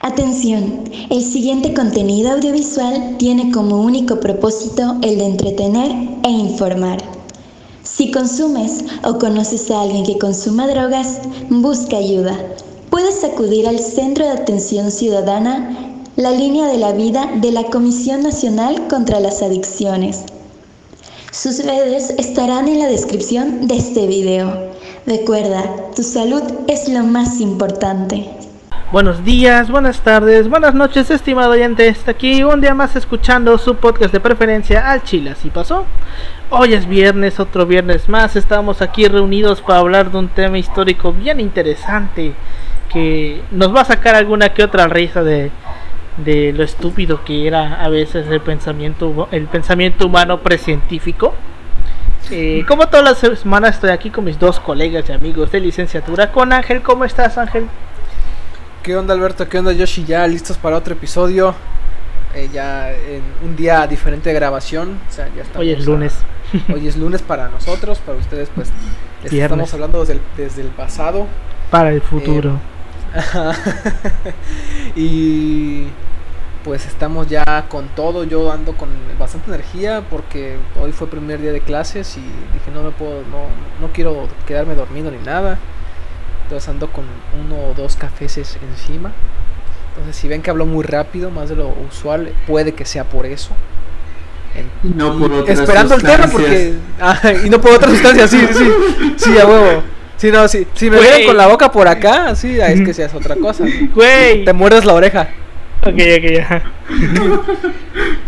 Atención, el siguiente contenido audiovisual tiene como único propósito el de entretener e informar. Si consumes o conoces a alguien que consuma drogas, busca ayuda. Puedes acudir al Centro de Atención Ciudadana, la línea de la vida de la Comisión Nacional contra las Adicciones. Sus redes estarán en la descripción de este video. Recuerda, tu salud es lo más importante. Buenos días, buenas tardes, buenas noches, estimado oyente. Está aquí un día más escuchando su podcast de preferencia al Chile. Así pasó. Hoy es viernes, otro viernes más. Estamos aquí reunidos para hablar de un tema histórico bien interesante que nos va a sacar alguna que otra risa de, de lo estúpido que era a veces el pensamiento, el pensamiento humano precientífico. Eh, como todas las semanas estoy aquí con mis dos colegas y amigos de licenciatura, con Ángel. ¿Cómo estás, Ángel? ¿Qué onda Alberto? ¿Qué onda Yoshi? Ya listos para otro episodio. Eh, ya en un día diferente de grabación. O sea, ya estamos Hoy es a- lunes. hoy es lunes para nosotros, para ustedes pues les estamos hablando desde el, desde el pasado. Para el futuro. y pues estamos ya con todo. Yo ando con bastante energía porque hoy fue primer día de clases y dije no me puedo, no, no quiero quedarme dormido ni nada. Entonces ando con uno o dos cafeses encima. Entonces si ven que hablo muy rápido, más de lo usual, puede que sea por eso. En- Y no por otras esperando el tema porque ah, y no por otras sustancias, sí, sí, sí, a huevo. Sí, no, sí, si me vieron con la boca por acá, sí, es que seas otra cosa. Güey. Te muerdes la oreja. Ok, ok, ya.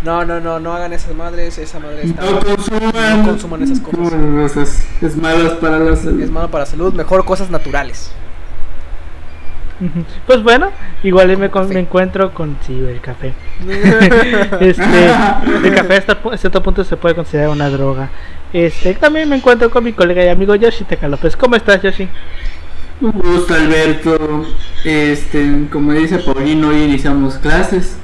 No, no, no, no hagan esas madres, esa madre está No consuman, no consuman esas cosas. Es malas para la salud. es malo para la salud, mejor cosas naturales. Pues bueno, igual me, con- me encuentro con sí, el café. Este, el café hasta cierto punto se puede considerar una droga. Este, también me encuentro con mi colega y amigo Yoshi Tecalopez. ¿Cómo estás, Yoshi? Un gusto, Alberto. Este, como dice Paulino, hoy iniciamos clases.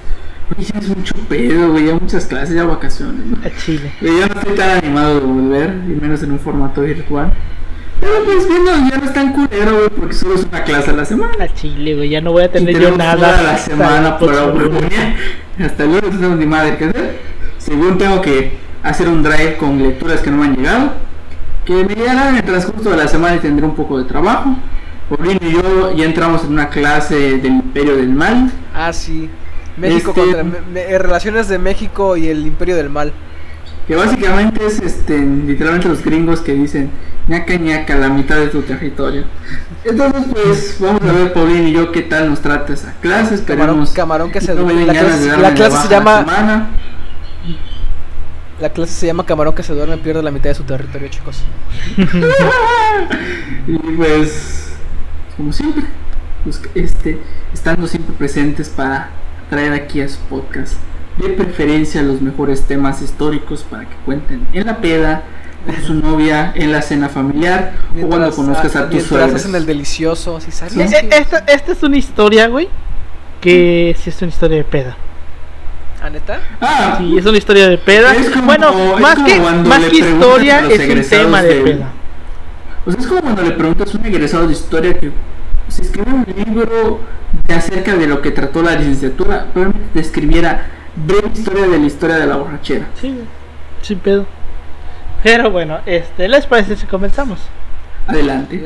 Hoy ya es mucho pedo, güey. Ya muchas clases, ya vacaciones. ¿no? A Chile. Pero ya no estoy tan animado de volver, y menos en un formato virtual. Pero pues viendo, ya no es tan culero, güey, porque solo es una clase a la semana. A Chile, güey. Ya no voy a tener yo nada. toda la semana oportunidad. Hasta luego no tenemos ni madre que hacer. Según tengo que hacer un drive con lecturas que no me han llegado. Que me llegarán en el transcurso de la semana y tendré un poco de trabajo. Paulino y yo ya entramos en una clase del Imperio del Mal. Ah, sí. México Este- contra me- me- eh, relaciones de México y el Imperio del Mal. Que básicamente es este, literalmente los gringos que dicen ñaca ñaca la mitad de tu territorio. Entonces pues vamos a ver Paulino y yo qué tal nos trata esa clase. Camarón, Esperemos camarón que se no me den la clase, de la clase se la llama semana. la clase se llama camarón que se duerme pierde la mitad de su territorio, chicos. Y pues, como siempre, pues, este, estando siempre presentes para traer aquí a su podcast, de preferencia los mejores temas históricos para que cuenten en la peda, con su novia, en la cena familiar o cuando conozcas a tus mientras suegros. hacen el delicioso. Eh, eh, Esta, esta es una historia, güey. Que sí es una historia de peda. ¿Ah, neta? Ah, Sí, es una historia de peda. Es como- bueno, es más como que, más que historia, a es un tema de de- peda. O sea, es como cuando le preguntas a un egresado de historia que se escribió un libro de acerca de lo que trató la licenciatura, probablemente te escribiera breve historia de la historia de la borrachera. Sí. Sin pedo. Pero bueno, este, ¿les parece si comenzamos? Adelante.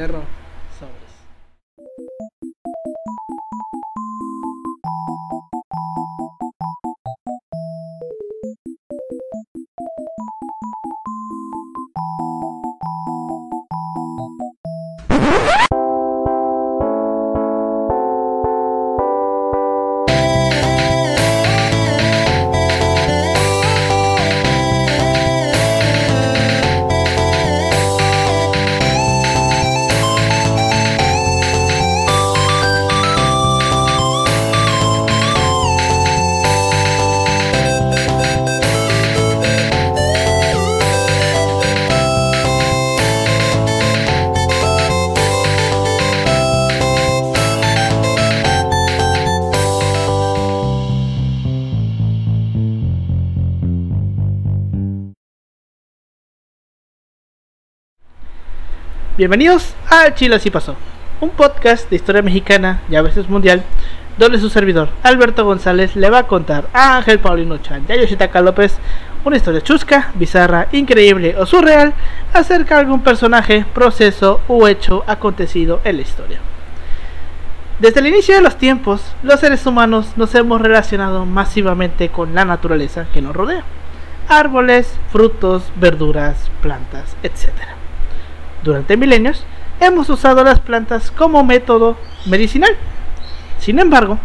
Bienvenidos a Chile Así Pasó, un podcast de historia mexicana y a veces mundial, donde su servidor, Alberto González, le va a contar a Ángel Paulino Chan y a Yoshitaka López una historia chusca, bizarra, increíble o surreal acerca de algún personaje, proceso o hecho acontecido en la historia. Desde el inicio de los tiempos, los seres humanos nos hemos relacionado masivamente con la naturaleza que nos rodea. Árboles, frutos, verduras, plantas, etc. Durante milenios, hemos usado las plantas como método medicinal. Sin embargo,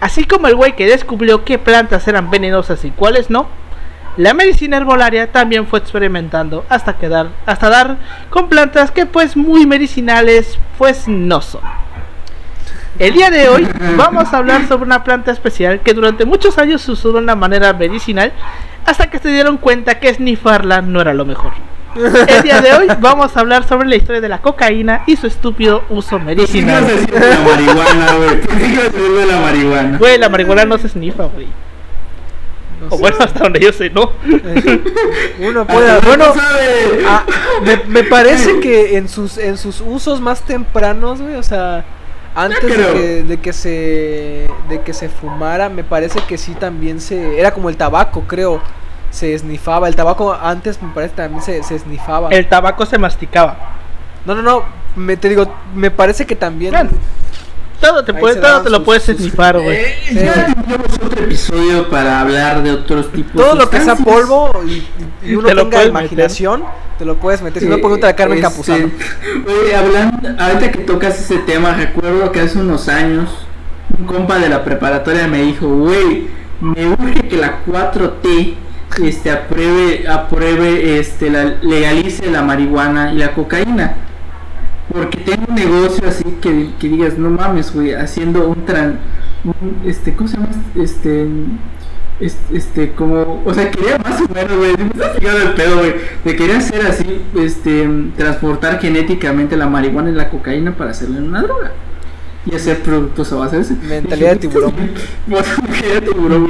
así como el güey que descubrió qué plantas eran venenosas y cuáles no, la medicina herbolaria también fue experimentando hasta quedar hasta dar con plantas que pues muy medicinales pues no son. El día de hoy vamos a hablar sobre una planta especial que durante muchos años se usó de una manera medicinal hasta que se dieron cuenta que snifarla no era lo mejor. El día de hoy vamos a hablar sobre la historia de la cocaína y su estúpido uso medicinal. la marihuana, güey. la marihuana. Güey, la marihuana no se snifa, güey. No O sé. bueno, hasta donde yo sé, ¿no? Uno puede. Bueno, ah, me, me parece que en sus en sus usos más tempranos, güey, o sea, antes de que, de que se de que se fumara, me parece que sí también se era como el tabaco, creo. Se esnifaba, el tabaco antes me parece también se, se esnifaba. El tabaco se masticaba. No, no, no, me te digo, me parece que también Claro. Todo te, puede, todo te lo puedes sus- snifar, güey. Eh, Sí, ya tendríamos otro episodio para hablar de otros tipos todo de lo que sea polvo y, y uno Te lo tenga imaginación, te lo puedes meter. Si no, Eh, pregunta a Carmen este. Oye, hablando, ahorita que tocas ese tema, recuerdo que hace unos años un compa de la preparatoria me dijo, güey, me urge que la 4T este apruebe, apruebe, este, la, legalice la marihuana y la cocaína. Porque tengo un negocio así que, que digas, no mames, güey, haciendo un tran, un, este, ¿cómo se llama? Este, este, este, como, o sea, quería más o menos, güey, me está fijando el pedo, güey, de quería hacer así, este, transportar genéticamente la marihuana y la cocaína para hacerle una droga. Y hacer productos a base de eso. Mentalidad de tiburón. Mentalidad de tiburón,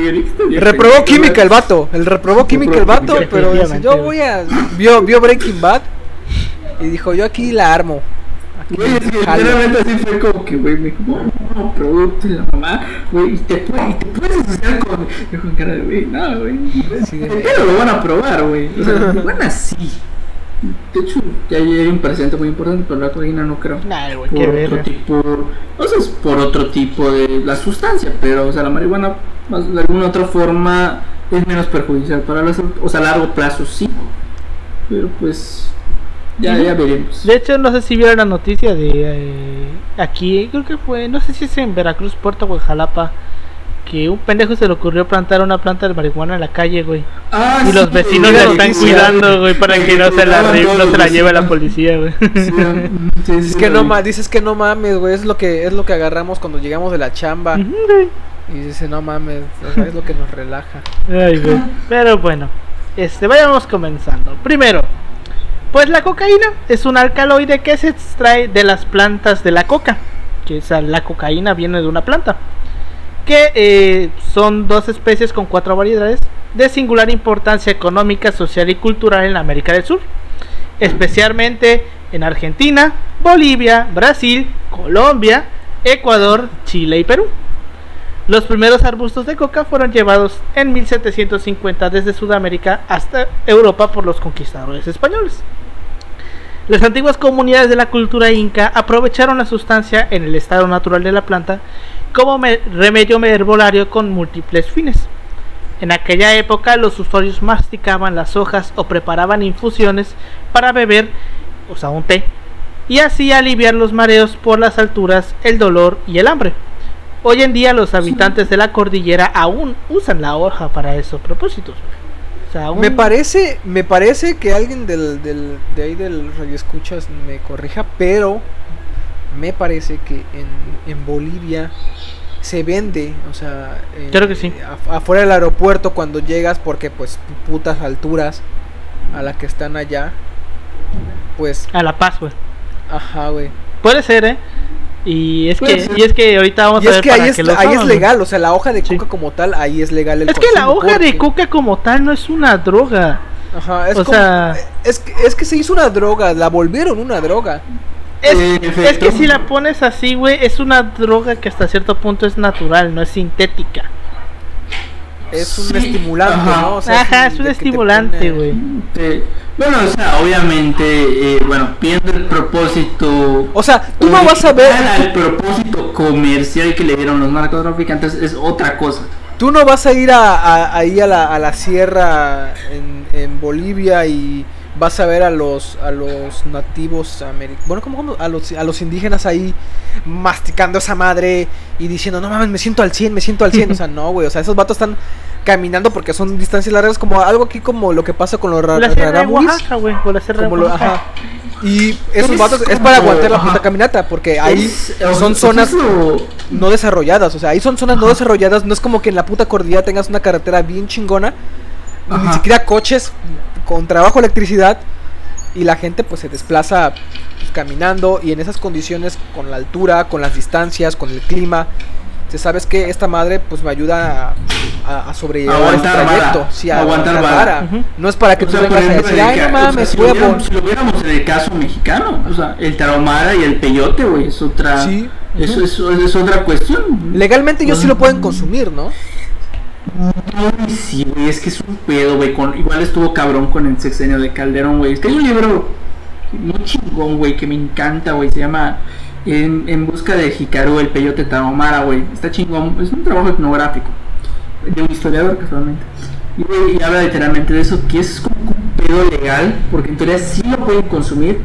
Reprobó química el vato, el reprobó química el vato, pero dice, yo voy a vio vio Breaking Bad y dijo, "Yo aquí la armo." Güey, es que jalo". literalmente así fue como que, güey, me dijo, no, no, producto y la mamá, güey, y te, puede- y te puedes asociar con. Yo con cara de, güey, no, güey, Sí, de- ¿por qué no lo van a probar, güey? O sea, la marihuana sí. De hecho, ya hay un presente muy importante, pero la cocaína no creo. Nah, güey, Por otro verga. tipo, o sea, es por otro tipo de la sustancia, pero, o sea, la marihuana, de alguna otra forma, es menos perjudicial para la salud, o sea, a largo plazo sí, pero pues, ya, ya veremos. De hecho, no sé si vieron la noticia de eh, aquí, creo que fue, no sé si es en Veracruz, Puerto o en Jalapa, que un pendejo se le ocurrió plantar una planta de marihuana en la calle, güey. Ah, Y los sí, vecinos güey, la están cuidando, güey, para que no se la, no los se la lleve la vecinos. policía, güey. Sí, sí, sí, Es que no dices que no mames, güey, es lo que es lo que agarramos cuando llegamos de la chamba y dice, "No mames", o sea, es lo que nos relaja. Ay, güey. Pero bueno, este, vayamos comenzando. Primero, pues la cocaína es un alcaloide que se extrae de las plantas de la coca. Que o sea, la cocaína viene de una planta. Que eh, son dos especies con cuatro variedades de singular importancia económica, social y cultural en América del Sur. Especialmente en Argentina, Bolivia, Brasil, Colombia, Ecuador, Chile y Perú. Los primeros arbustos de coca fueron llevados en 1750 desde Sudamérica hasta Europa por los conquistadores españoles. Las antiguas comunidades de la cultura inca aprovecharon la sustancia en el estado natural de la planta como me- remedio herbolario con múltiples fines. En aquella época los usuarios masticaban las hojas o preparaban infusiones para beber, o sea, un té, y así aliviar los mareos por las alturas, el dolor y el hambre. Hoy en día los habitantes de la cordillera aún usan la hoja para esos propósitos. O sea, aún- Me parece, me parece que alguien del, del, de ahí del radio escuchas me corrija, pero me parece que en, en Bolivia se vende, o sea, eh, Creo que sí. af- afuera del aeropuerto cuando llegas, porque pues putas alturas a la que están allá, pues, a la paz, güey. ajá, güey. Puede ser, ¿eh? Y es que y es que ahorita vamos Y a es ver que para ahí es, lo ahí es legal, o sea, la hoja de Sí. coca como tal, ahí es legal el Es que la hoja de coca como tal no es una droga. Ajá, es O como- sea- es que, es que se hizo una droga, la volvieron una droga. Es, es que si la pones así, güey, es una droga que hasta cierto punto es natural, no es sintética. Es un Sí, estimulante, ajá. ¿no? O sea, Ajá, es un estimulante, güey. Bueno, o sea, obviamente, eh, bueno, viendo el propósito. O sea, tú no vas a ver, al propósito comercial que le dieron los narcotraficantes es otra cosa. tú no vas a ir a, a- ahí a la, a la sierra en, en Bolivia y vas a ver a los a los nativos americanos, bueno, como a los a los indígenas ahí masticando esa madre y diciendo, "No mames, me siento al 100, me siento al 100." o sea, no, güey, o sea, esos vatos están caminando porque son distancias largas como algo aquí como lo que pasa con los La raramuris. Oaxaca, güey, o la sierra de Como lo- Oaxaca. ajá. Y esos Es vatos es para aguantar la puta caminata, porque ahí son zonas no desarrolladas, o sea, ahí son zonas no desarrolladas, no es como que en la puta cordillera tengas una carretera bien chingona, ni siquiera coches con trabajo electricidad y la gente pues se desplaza pues, caminando y en esas condiciones con la altura, con las distancias, con el clima, se sabes que esta madre pues me ayuda a, a, a sobrellevar Aguantar el trayecto, vara, sí, a aguantar aguantar vara. vara. Ujú. No es para que O tú sea, vengas a decir, ay no o sea, mames, si, lo a por-". viéramos, si lo viéramos en el caso mexicano, o sea, el tarahumara y el peyote, güey, es otra, Sí. eso, eso es otra cuestión. Legalmente ellos sí lo pueden consumir, ¿no? Ay, sí, güey, es que es un pedo, güey. Con, igual estuvo cabrón con el sexenio de Calderón, güey. Es que hay un libro muy chingón, güey, que me encanta, güey. Se llama En, en busca de Hikaru, el peyote Tarahumara, güey. Está chingón. Es un trabajo etnográfico de un historiador, casualmente. Y, güey, y habla literalmente de eso, que es como un pedo legal, porque en teoría sí lo pueden consumir.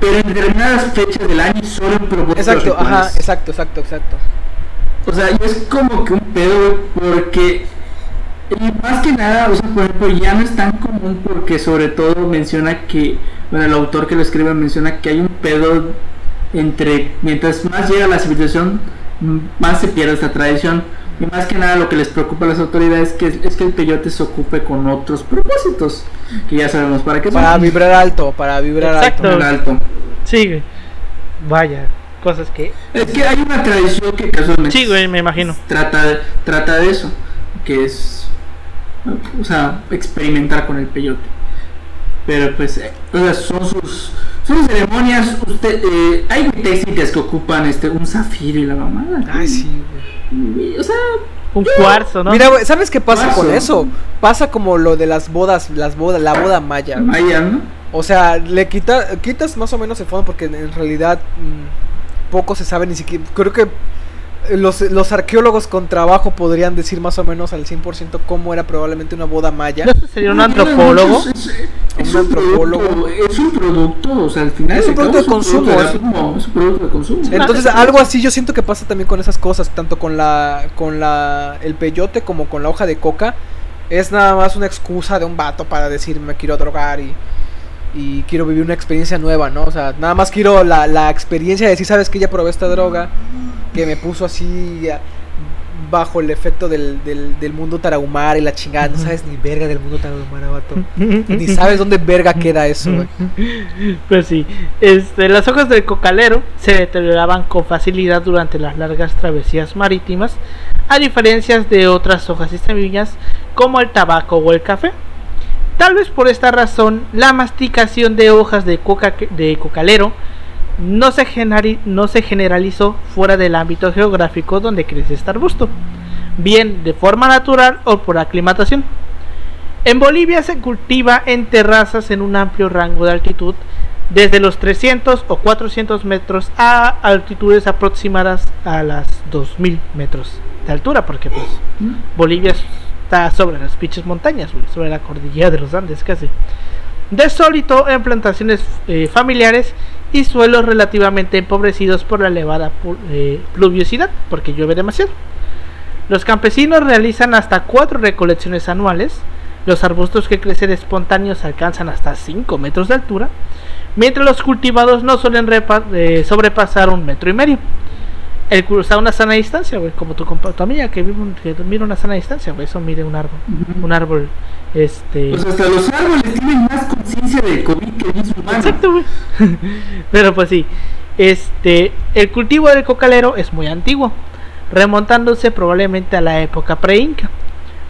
Pero en determinadas fechas del año solo en Exacto, ajá, exacto, exacto, exacto. O sea, y es como que un pedo, porque y más que nada, o sea, por ejemplo, ya no es tan común porque sobre todo menciona que, bueno, el autor que lo escribe menciona que hay un pedo entre, mientras más llega la civilización, más se pierde esta tradición. Y más que nada lo que les preocupa a las autoridades que es que el peyote se ocupe con otros propósitos, que ya sabemos para qué son. Para vibrar alto, para vibrar Exacto. alto. Sí. Vaya, cosas que. Es que hay una tradición que casualmente Sí, güey, me imagino. trata, trata de eso, que es, o sea, experimentar con el peyote. Pero pues, eh, o sea, son sus, son ceremonias, usted, eh, hay técnicas que ocupan este, un zafiro y la mamada. Ay, sí, güey. O sea, Un cuarzo, ¿no? Mira, güey, ¿sabes qué pasa con eso? Pasa como lo de las bodas, las bodas, la boda maya. Maya, ¿no? O sea, le quita, quitas más o menos el fondo porque en realidad mm, poco se sabe ni siquiera. Creo que los, los arqueólogos con trabajo podrían decir más o menos al 100% cómo era probablemente una boda maya. ¿No sería un antropólogo? Es, es- es Un un antropólogo. producto, es un producto, o sea, al final Es un de producto de consumo, producto es- consumo, es un producto de consumo. Entonces, algo así yo siento que pasa también con esas cosas, tanto con la con la el peyote como con la hoja de coca. Es nada más una excusa de un vato para decir me quiero drogar y, y quiero vivir una experiencia nueva, ¿no? O sea, nada más quiero la, la experiencia de decir, sabes que ya probé esta droga, que me puso así a- bajo el efecto del, del, mundo tarahumara y la chingada. No sabes ni verga del mundo tarahumara, vato. Ni sabes dónde verga queda eso. Pues sí, este, las hojas del cocalero se deterioraban con facilidad durante las largas travesías marítimas, a diferencia de otras hojas y semillas como el tabaco o el café. Tal vez por esta razón, la masticación de hojas de, coca de cocalero no se, no se generalizó fuera del ámbito geográfico donde crece este arbusto, bien de forma natural o por aclimatación. En Bolivia se cultiva en terrazas en un amplio rango de altitud, desde los 300 o 400 metros a altitudes aproximadas a las 2000 metros de altura, porque pues Bolivia está sobre las pinches montañas, güey, sobre la cordillera de los Andes casi. De sólito en plantaciones eh, familiares y suelos relativamente empobrecidos por la elevada eh, pluviosidad, porque llueve demasiado. Los campesinos realizan hasta cuatro recolecciones anuales. Los arbustos que crecen espontáneos alcanzan hasta 5 metros de altura, mientras los cultivados no suelen eh, sobrepasar un metro y medio. El cruzar una sana distancia, güey, como tu, compa- tu amiga que, vive un- que mide una sana distancia, güey, eso mide un árbol. Un árbol, este... Pues hasta los árboles tienen más conciencia del COVID que el mismo humano. Exacto, güey. Pero pues sí, este, el cultivo del cocalero es muy antiguo, remontándose probablemente a la época pre-inca.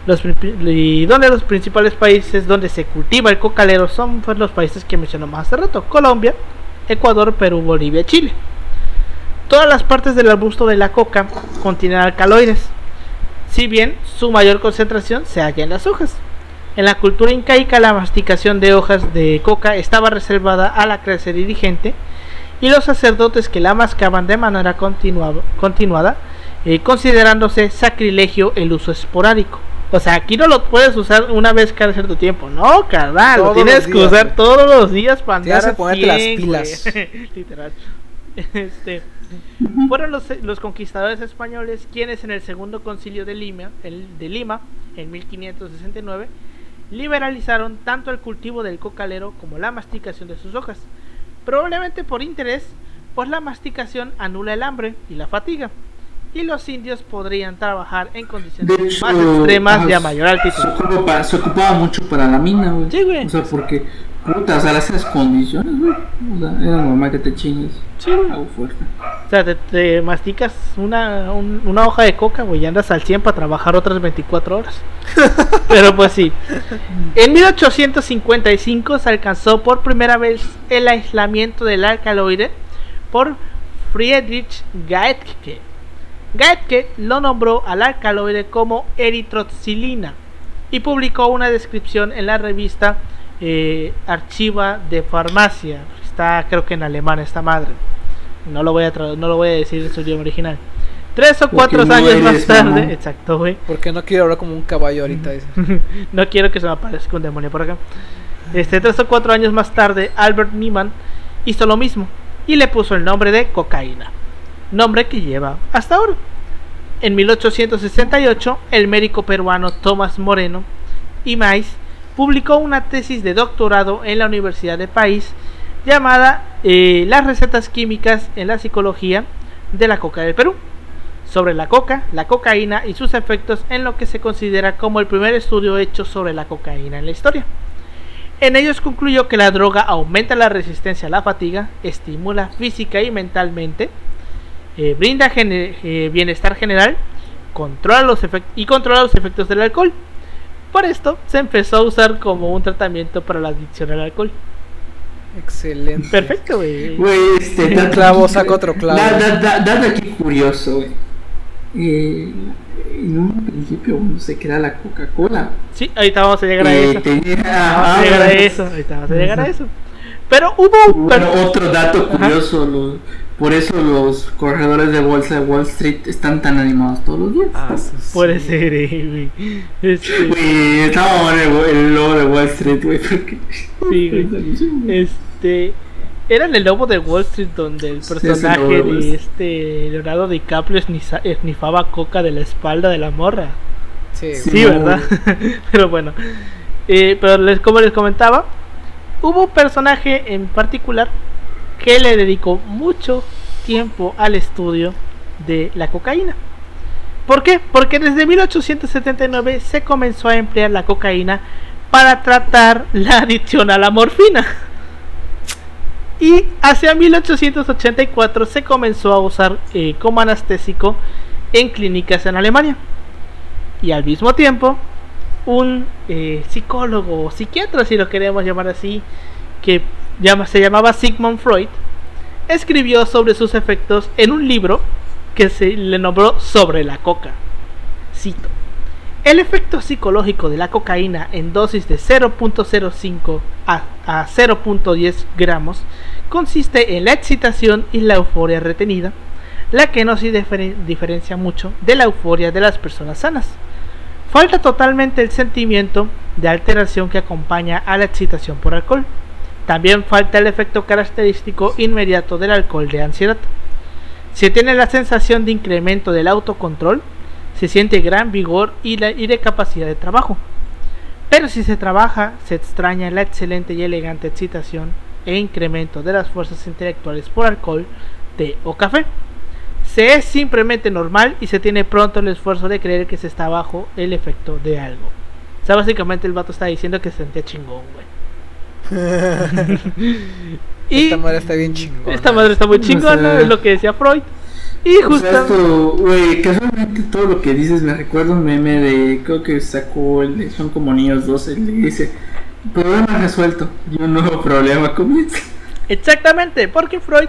Los, y donde los principales países donde se cultiva el cocalero son pues, los países que mencionamos hace rato, Colombia, Ecuador, Perú, Bolivia, Chile. Todas las partes del arbusto de la coca contienen alcaloides, si bien su mayor concentración se halla en las hojas. En la cultura incaica la masticación de hojas de coca estaba reservada a la clase dirigente y los sacerdotes que la mascaban de manera continuada, eh, considerándose sacrilegio el uso esporádico. O sea, aquí no lo puedes usar una vez cada cierto tiempo. No, carnal, lo tienes que usar todos los días para andar Tienes que ponerte las pilas. Literal. Este, fueron los, los, conquistadores españoles quienes en el segundo concilio de Lima, el, de Lima, en 1569, liberalizaron tanto el cultivo del cocalero como la masticación de sus hojas. Probablemente por interés, pues la masticación anula el hambre y la fatiga y los indios podrían trabajar en condiciones más extremas y a mayor altitud. Se ocupaba, mucho para la mina, güey. Sí, güey. O sea, porque, puta, o sea, esas condiciones, güey. O sea, era normal que te chingues. Sí, güey. fuerte. O sea, te, masticas una, una hoja de coca, güey, y andas al 100 para trabajar otras 24 horas. Pero pues sí. En 1855 se alcanzó por primera vez el aislamiento del alcaloide por Friedrich Gaetke Gaetke lo nombró al alcaloide como eritroxilina y publicó una descripción en la revista eh, Archiva de Farmacia. Está creo que en alemán esta madre. No lo voy a no lo voy a decir en su idioma original. Tres o cuatro años más tarde, exacto, güey. Porque no quiero hablar como un caballo ahorita. no quiero que se me aparezca un demonio por acá. Este, tres o cuatro años más tarde, Albert Niemann hizo lo mismo y le puso el nombre de cocaína nombre que lleva hasta ahora. En 1868, el médico peruano Tomás Moreno y Mais publicó una tesis de doctorado en la Universidad de País llamada eh, Las recetas químicas en la psicología de la coca del Perú, sobre la coca, la cocaína y sus efectos en lo que se considera como el primer estudio hecho sobre la cocaína en la historia. En ellos concluyó que la droga aumenta la resistencia a la fatiga, estimula física y mentalmente, eh, brinda eh, bienestar general controla los y controla los efectos del alcohol. Por esto se empezó a usar como un tratamiento para la adicción al alcohol. Excelente. Perfecto, güey. Güey, este. Un clavo saca otro clavo. Date aquí curioso, güey. Eh, en un principio no sé qué era la Coca-Cola. Sí, ahorita vamos a llegar a eso. vamos a llegar a eso. Ahorita vamos a llegar a eso. Pero hubo. Bueno, otro dato curioso: lo, por eso los corredores de bolsa de Wall Street están tan animados todos los días. Ah, Puede ser, eh, güey. Este... Güey, estaba el, el logo de Wall Street, güey. Sí, güey. Este. Era en el lobo de Wall Street donde el personaje de este Leonardo DiCaprio esnifaba coca de la espalda de la morra. Sí, sí ¿verdad? pero bueno. Eh, pero les, como les comentaba, hubo un personaje en particular que le dedicó mucho tiempo al estudio de la cocaína. ¿Por qué? Porque desde 1879 se comenzó a emplear la cocaína para tratar la adicción a la morfina. Y hacia 1884 se comenzó a usar eh, como anestésico en clínicas en Alemania. Y al mismo tiempo, un eh, psicólogo o psiquiatra, si lo queremos llamar así, que se llamaba Sigmund Freud, escribió sobre sus efectos en un libro que se le nombró Sobre la coca. Cito. El efecto psicológico de la cocaína en dosis de 0.05 a, 0.10 gramos consiste en la excitación y la euforia retenida, la que no se diferencia mucho de la euforia de las personas sanas. Falta totalmente el sentimiento de alteración que acompaña a la excitación por alcohol. También falta el efecto característico inmediato del alcohol de ansiedad. Se tiene la sensación de incremento del autocontrol, se siente gran vigor y, de capacidad de trabajo. Pero si se trabaja, se extraña la excelente y elegante excitación e incremento de las fuerzas intelectuales por alcohol, té o café. Se es simplemente normal y se tiene pronto el esfuerzo de creer que se está bajo el efecto de algo. O sea, básicamente el vato está diciendo que se sentía chingón, güey. y esta madre está bien chingona. Esta madre está muy chingona, es lo que decía Freud. Y justo. güey, casualmente todo lo que dices me recuerda un meme de. Creo que sacó el de Son como niños 12. Le dice: Problema resuelto. Y un nuevo problema comienza. Exactamente, porque Freud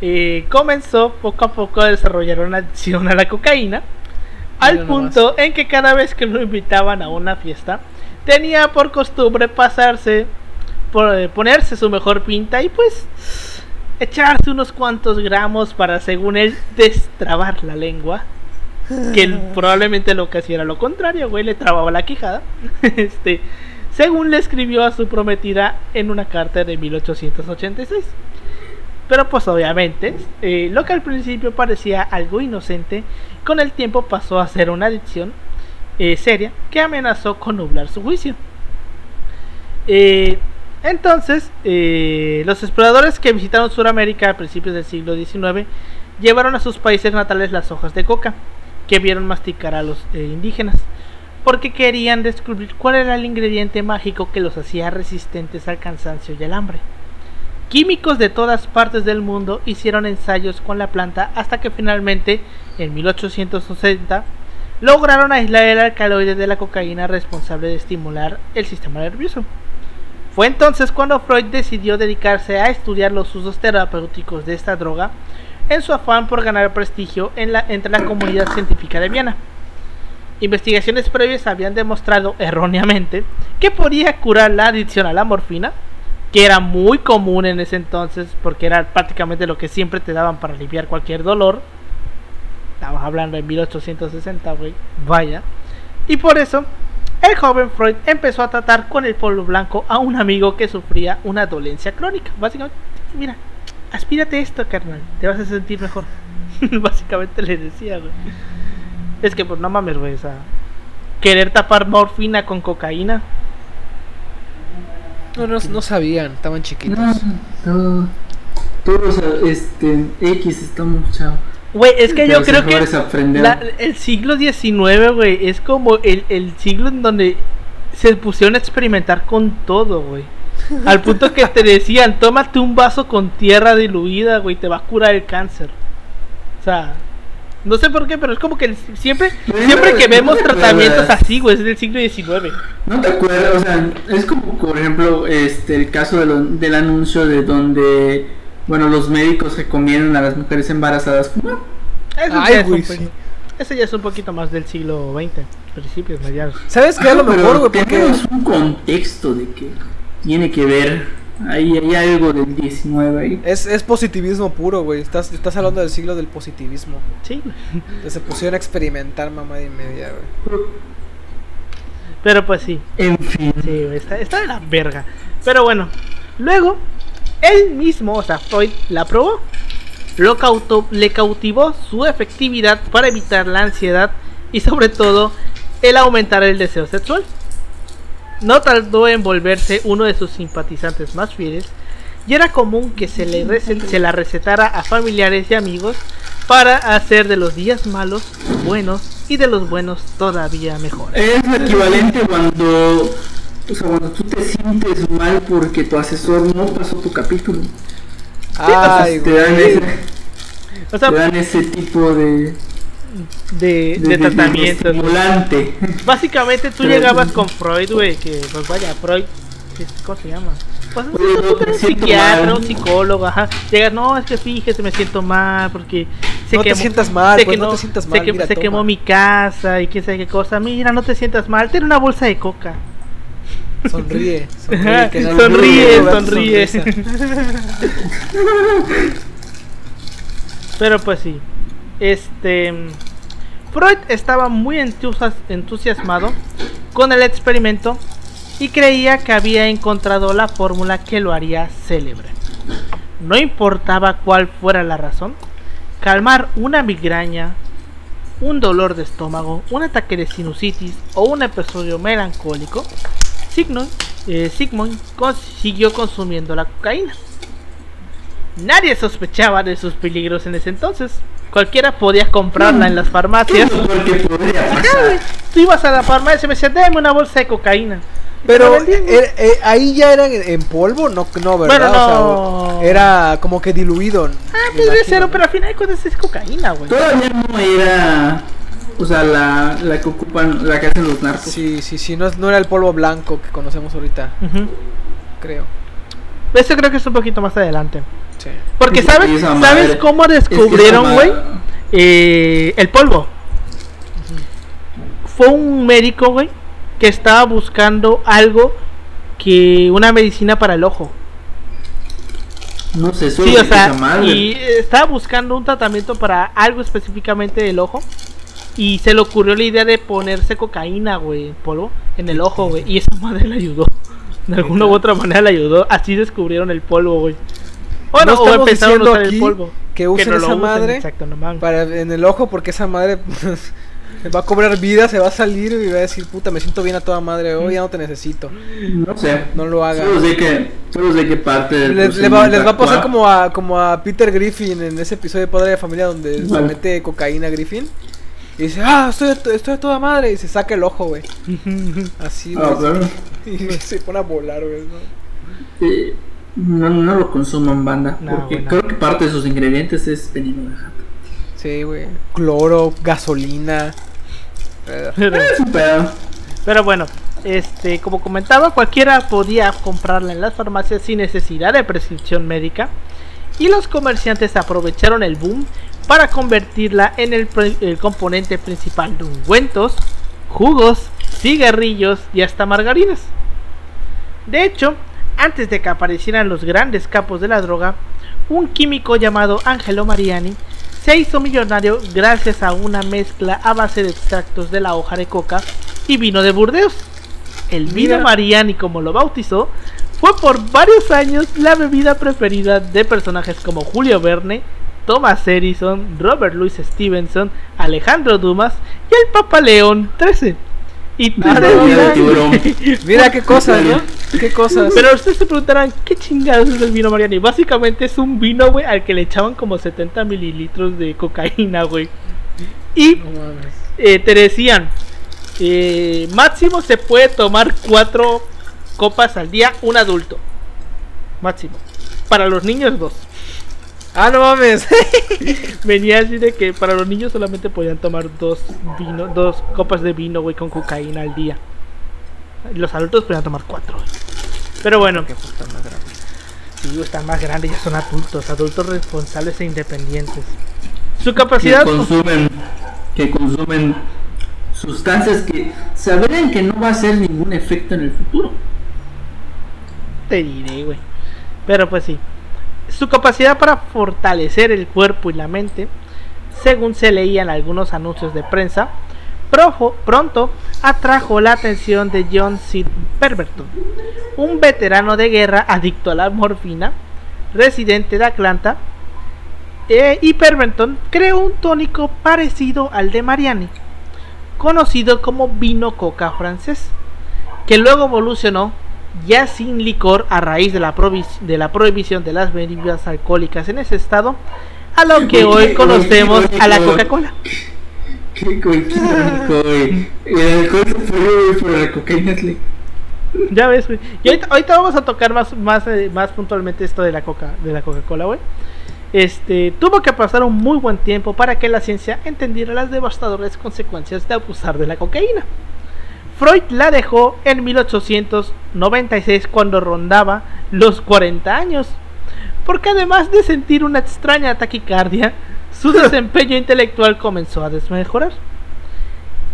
eh, comenzó poco a poco a desarrollar una adicción a la cocaína, al punto en que cada vez que lo invitaban a una fiesta, tenía por costumbre pasarse, ponerse su mejor pinta y pues echarse unos cuantos gramos para, según él, destrabar la lengua. Que probablemente lo que hacía era lo contrario, güey, le trababa la quijada. este, según le escribió a su prometida en una carta de 1886. Pero pues obviamente, eh, lo que al principio parecía algo inocente, con el tiempo pasó a ser una adicción eh, seria que amenazó con nublar su juicio. Eh, entonces, eh, los exploradores que visitaron Sudamérica a principios del siglo XIX llevaron a sus países natales las hojas de coca que vieron masticar a los eh, indígenas, porque querían descubrir cuál era el ingrediente mágico que los hacía resistentes al cansancio y al hambre. Químicos de todas partes del mundo hicieron ensayos con la planta hasta que finalmente, en 1860, lograron aislar el alcaloide de la cocaína responsable de estimular el sistema nervioso. Fue entonces cuando Freud decidió dedicarse a estudiar los usos terapéuticos de esta droga en su afán por ganar prestigio en la- entre la comunidad científica de Viena. Investigaciones previas habían demostrado erróneamente que podía curar la adicción a la morfina, que era muy común en ese entonces porque era prácticamente lo que siempre te daban para aliviar cualquier dolor. Estamos hablando de 1860, güey. Vaya. Y por eso, el joven Freud empezó a tratar con el polvo blanco a un amigo que sufría una dolencia crónica. Básicamente, mira, aspírate esto, carnal. Te vas a sentir mejor. Básicamente le decía, güey. Es que, pues no mames, güey. O sea, querer tapar morfina con cocaína. No, no, no sabían, estaban chiquitos. No, todo, todos este, X estamos chavos. Güey, es que yo creo que la- el siglo XIX, güey, es como el, el siglo en donde se pusieron a experimentar con todo, güey. Al punto que te decían, tómate un vaso con tierra diluida, güey, te va a curar el cáncer. O sea, no sé por qué, pero es como que siempre, siempre que vemos tratamientos así, güey, es del siglo XIX. No te acuerdas, o sea, es como por ejemplo este el caso de lo- del anuncio de donde bueno los médicos recomiendan a las mujeres embarazadas fumar. Eso, Ay, ya es un güey, sí. eso ya es un poquito más del siglo XX, principios, mediados. ¿Sabes qué? A lo mejor, güey, porque. tenemos un contexto de que tiene que ver ahí hay algo del 19 ahí. Es, es positivismo puro, güey. Estás, estás hablando del siglo del positivismo. Sí, güey. Se pusieron a experimentar mamá y media, güey. Pero pues sí, En fin. Sí, güey, está, está de la verga. Pero bueno, luego, él mismo, o sea, Freud, la probó. Lo le cautivó su efectividad para evitar la ansiedad y sobre todo el aumentar el deseo sexual. No tardó en volverse uno de sus simpatizantes más fieles y era común que se, le la recetara a familiares y amigos para hacer de los días malos buenos y de los buenos todavía mejores. Es lo equivalente cuando o sea, cuando tú te sientes mal porque tu asesor no pasó tu capítulo. Ay, te dan ese, O sea, te dan ese tipo de, de, de de- de- de. Básicamente tú Pero- llegabas con Freud, güey, que pues vaya, Freud, ¿cómo se llama? Pues es Oye, un- no, un psiquiatra, mal. un psicólogo, ajá. Llegas, no, es que fíjese, me siento mal porque se No te sientas mal, se pues, no quemó- te sientas se mal, que- mira, se quemó mi casa y quién sabe qué cosa. Mira, no te sientas mal, ten una bolsa de coca. Sonríe, sonríe. que sonríe, sonríe. Pero pues sí. Este. Freud estaba muy entusias- entusiasmado con el experimento y creía que había encontrado la fórmula que lo haría célebre. No importaba cuál fuera la razón, calmar una migraña, un dolor de estómago, un ataque de sinusitis o un episodio melancólico, Sigmund, eh, Sigmund consiguió consumiendo la cocaína. Nadie sospechaba de sus peligros en ese entonces. Cualquiera podía comprarla en las farmacias. Tú ibas a la farmacia y me decían, dame una bolsa de cocaína. Pero eh, eh, ahí ya era en, polvo, no, no ¿verdad? Bueno, O sea, era como que diluido. ah, podría imagino, ser, ¿no? pero al final de cuentas es cocaína, güey. Todavía no era, o sea, la, la que ocupan, la que hacen los narcos. Sí, sí, sí, no, es- no era el polvo blanco que conocemos ahorita, creo. Eso creo que es un poquito más adelante. Sí. Porque Y- ¿sabes, ¿sabes cómo es que esa descubrieron, güey? Eh, el polvo. Fue un médico, güey, que estaba buscando algo que una medicina para el ojo. No sé, solo Sí, o sea, y estaba buscando un tratamiento para algo específicamente del ojo. Y se le ocurrió la idea de ponerse cocaína, güey, en polvo, en el ojo, güey. Y esa madre le ayudó. De alguna u otra manera le ayudó. Así descubrieron el polvo, güey. Bueno, No o estamos empezaron a diciendo usar el aquí polvo. que usen no esa usen, madre Exacto, no mames. Para en el ojo, porque esa madre pues, va a cobrar vida, se va a salir y va a decir, puta, me siento bien a toda madre, hoy ya no te necesito. No sé. No lo hagan. Solo sé que, solo sé que parte del Les, les va, les va a pasar como a, como a Peter Griffin en ese episodio de Padre de Familia donde se mete cocaína Griffin. Y dice, ah, estoy, estoy a toda madre. Y se saca el ojo, güey. Así, güey. Ah, claro. Y se pone a volar, güey. ¿no? Eh, no, no lo consuman banda, No, porque creo que parte de sus ingredientes es veneno de jato. Sí, güey. Cloro, gasolina. Pero, Es un pedo. pero bueno, este, como comentaba, cualquiera podía comprarla en las farmacias sin necesidad de prescripción médica. Y los comerciantes aprovecharon el boom para convertirla en el, componente principal de ungüentos, jugos, cigarrillos y hasta margarinas. De hecho, antes de que aparecieran los grandes capos de la droga, un químico llamado Angelo Mariani se hizo millonario gracias a una mezcla a base de extractos de la hoja de coca y vino de Burdeos. El vino Mira. Mariani, como lo bautizó, fue por varios años la bebida preferida de personajes como Julio Verne, Thomas Edison, Robert Louis Stevenson, Alejandro Dumas y el Papa León XIII. Y Ah, no, el tiburón. Mira qué cosas, ¿no? Qué cosas. pero ustedes se preguntarán, ¿qué chingados es el vino Mariani? Básicamente es un vino, güey, al que le echaban como 70 mililitros de cocaína, güey. Y No eh, te decían, eh, máximo se puede tomar cuatro copas al día un adulto. Máximo. Para los niños dos. Ah, no mames. Venía así de que para los niños solamente podían tomar dos vino, dos copas de vino, güey, con cocaína al día. Los adultos podían tomar cuatro. güey. Pero bueno, Qué puta más grande. sí, están más grandes, ya son adultos, adultos responsables e independientes. Su que capacidad consumen que consumen sustancias que sabrán que no va a hacer ningún efecto en el futuro. te diré, güey. Pero pues sí. Su capacidad para fortalecer el cuerpo y la mente, según se leía en algunos anuncios de prensa, pronto atrajo la atención de John C. Perverton, un veterano de guerra adicto a la morfina, residente de Atlanta, eh, y Perverton creó un tónico parecido al de Mariani, conocido como vino coca francés, que luego evolucionó ya sin licor a raíz de la, de la prohibición de las bebidas alcohólicas en ese estado, a lo que hoy conocemos a la Coca-Cola. Ya ves, güey. Y ahorita, ahorita vamos a tocar más, más, eh, más puntualmente esto de la coca, de la Coca-Cola, güey. Este, tuvo que pasar un muy buen tiempo para que la ciencia entendiera las devastadoras consecuencias de abusar de la cocaína. Freud la dejó en 1896 cuando rondaba los 40 años, porque además de sentir una extraña taquicardia, su desempeño intelectual comenzó a desmejorar.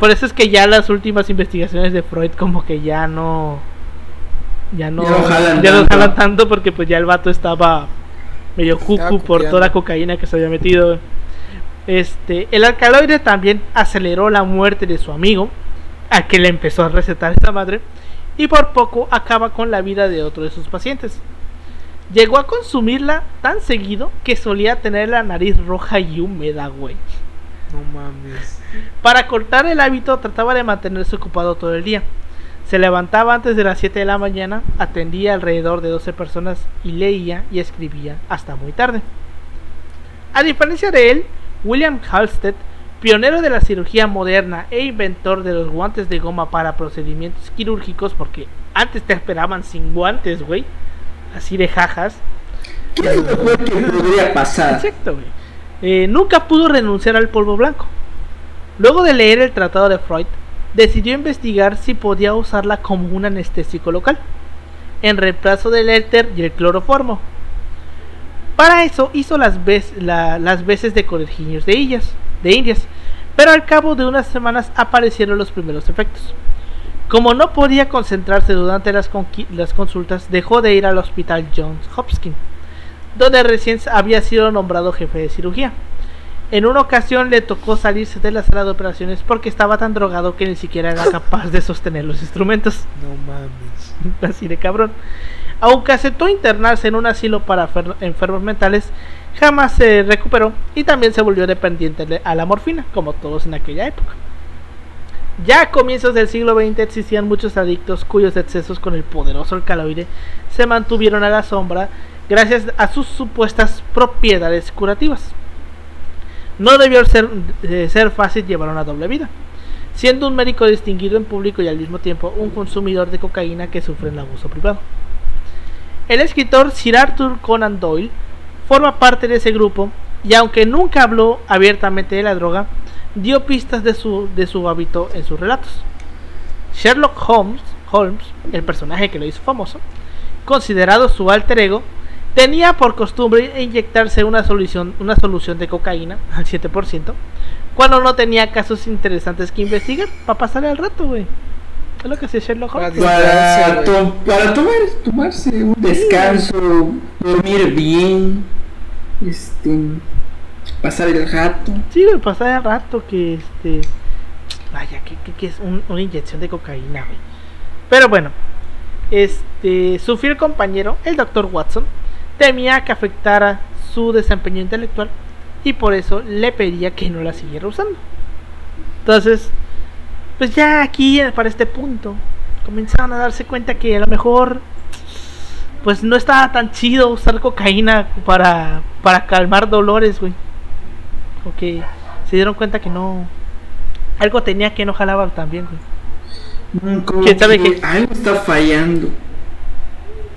Por eso es que ya las últimas investigaciones de Freud como que ya no ya no Ya no jalan ya no tanto. jalan tanto porque pues ya el vato estaba medio cucu por toda la cocaína que se había metido. Este, el alcaloide también aceleró la muerte de su amigo, a que le empezó a recetar esa madre, y por poco acaba con la vida de otro de sus pacientes. Llegó a consumirla tan seguido que solía tener la nariz roja y húmeda, güey. No mames. Para cortar el hábito trataba de mantenerse ocupado todo el día. Se levantaba antes de las 7 de la mañana, atendía alrededor de 12 personas y leía y escribía hasta muy tarde. A diferencia de él, William Halstead, pionero de la cirugía moderna e inventor de los guantes de goma para procedimientos quirúrgicos, porque antes te esperaban sin guantes, güey, así de jajas, ¿Qué podría pasar? Exacto, güey. Eh, nunca pudo renunciar al polvo blanco. Luego de leer el tratado de Freud, decidió investigar si podía usarla como un anestésico local. en reemplazo del éter y el cloroformo. Para eso hizo las, las veces de conejillos de, illas, de indias, pero al cabo de unas semanas aparecieron los primeros efectos. Como no podía concentrarse durante las, las consultas, dejó de ir al hospital Johns Hopkins, donde recién había sido nombrado jefe de cirugía. En una ocasión le tocó salirse de la sala de operaciones porque estaba tan drogado que ni siquiera era capaz de sostener los instrumentos. No mames. Así de cabrón. Aunque aceptó internarse en un asilo para enfermos mentales, jamás se recuperó y también se volvió dependiente a la morfina, como todos en aquella época. Ya a comienzos del siglo XX existían muchos adictos cuyos excesos con el poderoso alcaloide se mantuvieron a la sombra gracias a sus supuestas propiedades curativas. No debió ser, eh, fácil llevar una doble vida, siendo un médico distinguido en público y al mismo tiempo un consumidor de cocaína que sufre el abuso privado. El escritor Sir Arthur Conan Doyle forma parte de ese grupo y aunque nunca habló abiertamente de la droga, dio pistas de su, de su hábito en sus relatos. Sherlock Holmes, Holmes, el personaje que lo hizo famoso, considerado su alter ego, Tenía por costumbre inyectarse una solución, una solución de cocaína al 7% cuando no tenía casos interesantes que investigar para pasarle al rato, güey. Es lo que hacía Sherlock Holmes. Para, para tomar, tomarse un descanso, dormir bien, este, pasar el rato. Sí, pasar el rato que este, vaya, que, que, es una inyección de cocaína, güey. Pero bueno, este, su fiel compañero, el doctor Watson, temía que afectara su desempeño intelectual y por eso le pedía que no la siguiera usando. Entonces, pues ya aquí para este punto comenzaron a darse cuenta que a lo mejor pues no estaba tan chido usar cocaína para, para calmar dolores, güey. O que se dieron cuenta que no algo tenía que no jalaba también, güey. ¿Quién sabe que algo está fallando?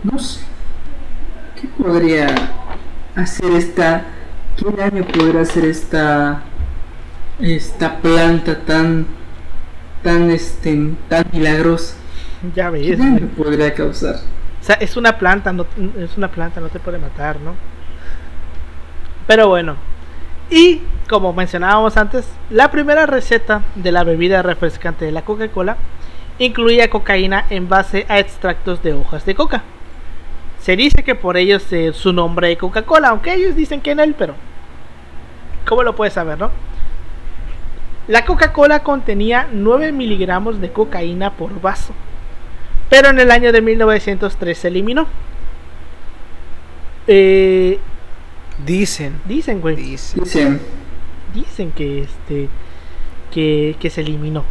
No sé. ¿Qué podría hacer esta... ¿Qué daño podrá hacer esta... Esta planta tan... Tan este... Tan milagrosa? Ya ves. ¿Qué daño podría causar? O sea, es una planta, no, es una planta, no te puede matar, ¿no? Pero bueno. Y como mencionábamos antes, la primera receta de la bebida refrescante de la Coca-Cola incluía cocaína en base a extractos de hojas de coca. Se dice que por ellos es su nombre de Coca-Cola, aunque ellos dicen que en él, pero ¿cómo lo puedes saber, no? La Coca-Cola contenía 9 miligramos de cocaína por vaso, pero en el año de 1903 se eliminó. Eh, dicen. Dicen, güey. Dicen. Dicen que este que, que se eliminó.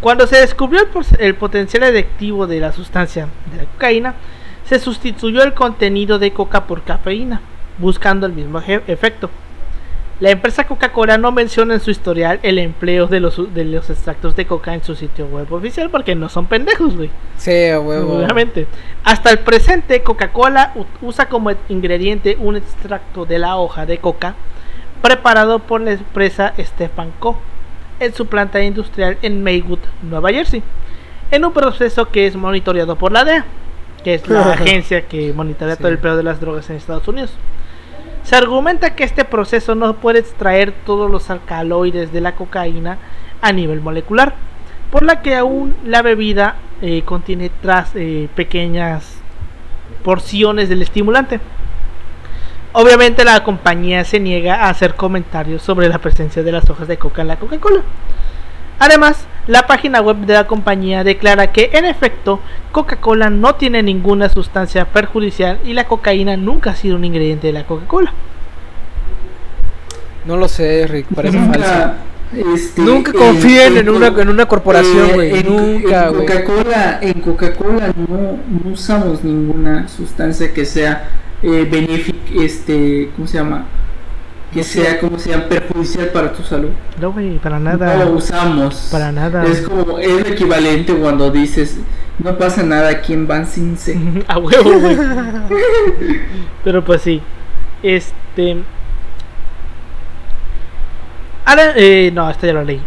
Cuando se descubrió el, potencial adictivo de la sustancia de la cocaína, se sustituyó el contenido de coca por cafeína, buscando el mismo efecto. La empresa Coca-Cola no menciona en su historial el empleo de los, de los extractos de coca en su sitio web oficial porque no son pendejos, güey. Sí, huevo. Obviamente. Hasta el presente, Coca-Cola usa como ingrediente un extracto de la hoja de coca preparado por la empresa Stefan Co en su planta industrial en Maywood, Nueva Jersey, en un proceso que es monitoreado por la DEA, que es la agencia que monitorea todo el pedo de las drogas en Estados Unidos. Se argumenta que este proceso no puede extraer todos los alcaloides de la cocaína a nivel molecular, por la que aún la bebida eh, contiene tras eh, pequeñas porciones del estimulante. Obviamente la compañía se niega a hacer comentarios sobre la presencia de las hojas de coca en la Coca-Cola. Además, la página web de la compañía declara que en efecto Coca-Cola no tiene ninguna sustancia perjudicial y la cocaína nunca ha sido un ingrediente de la Coca-Cola. No lo sé, Rick, parece falso. Este, nunca confíen en, una, en una corporación, eh, güey. nunca, en Coca-Cola, en Coca-Cola no, no usamos ninguna sustancia que sea eh, este, ¿cómo se llama? Que sea, como se llama, perjudicial para tu salud. No, güey, para nada. No lo usamos. Para nada. Es como, es el equivalente cuando dices, no pasa nada aquí en Bansinse. A huevo, güey. Pero pues sí. Este. Ahora, eh, no, esto ya lo leí.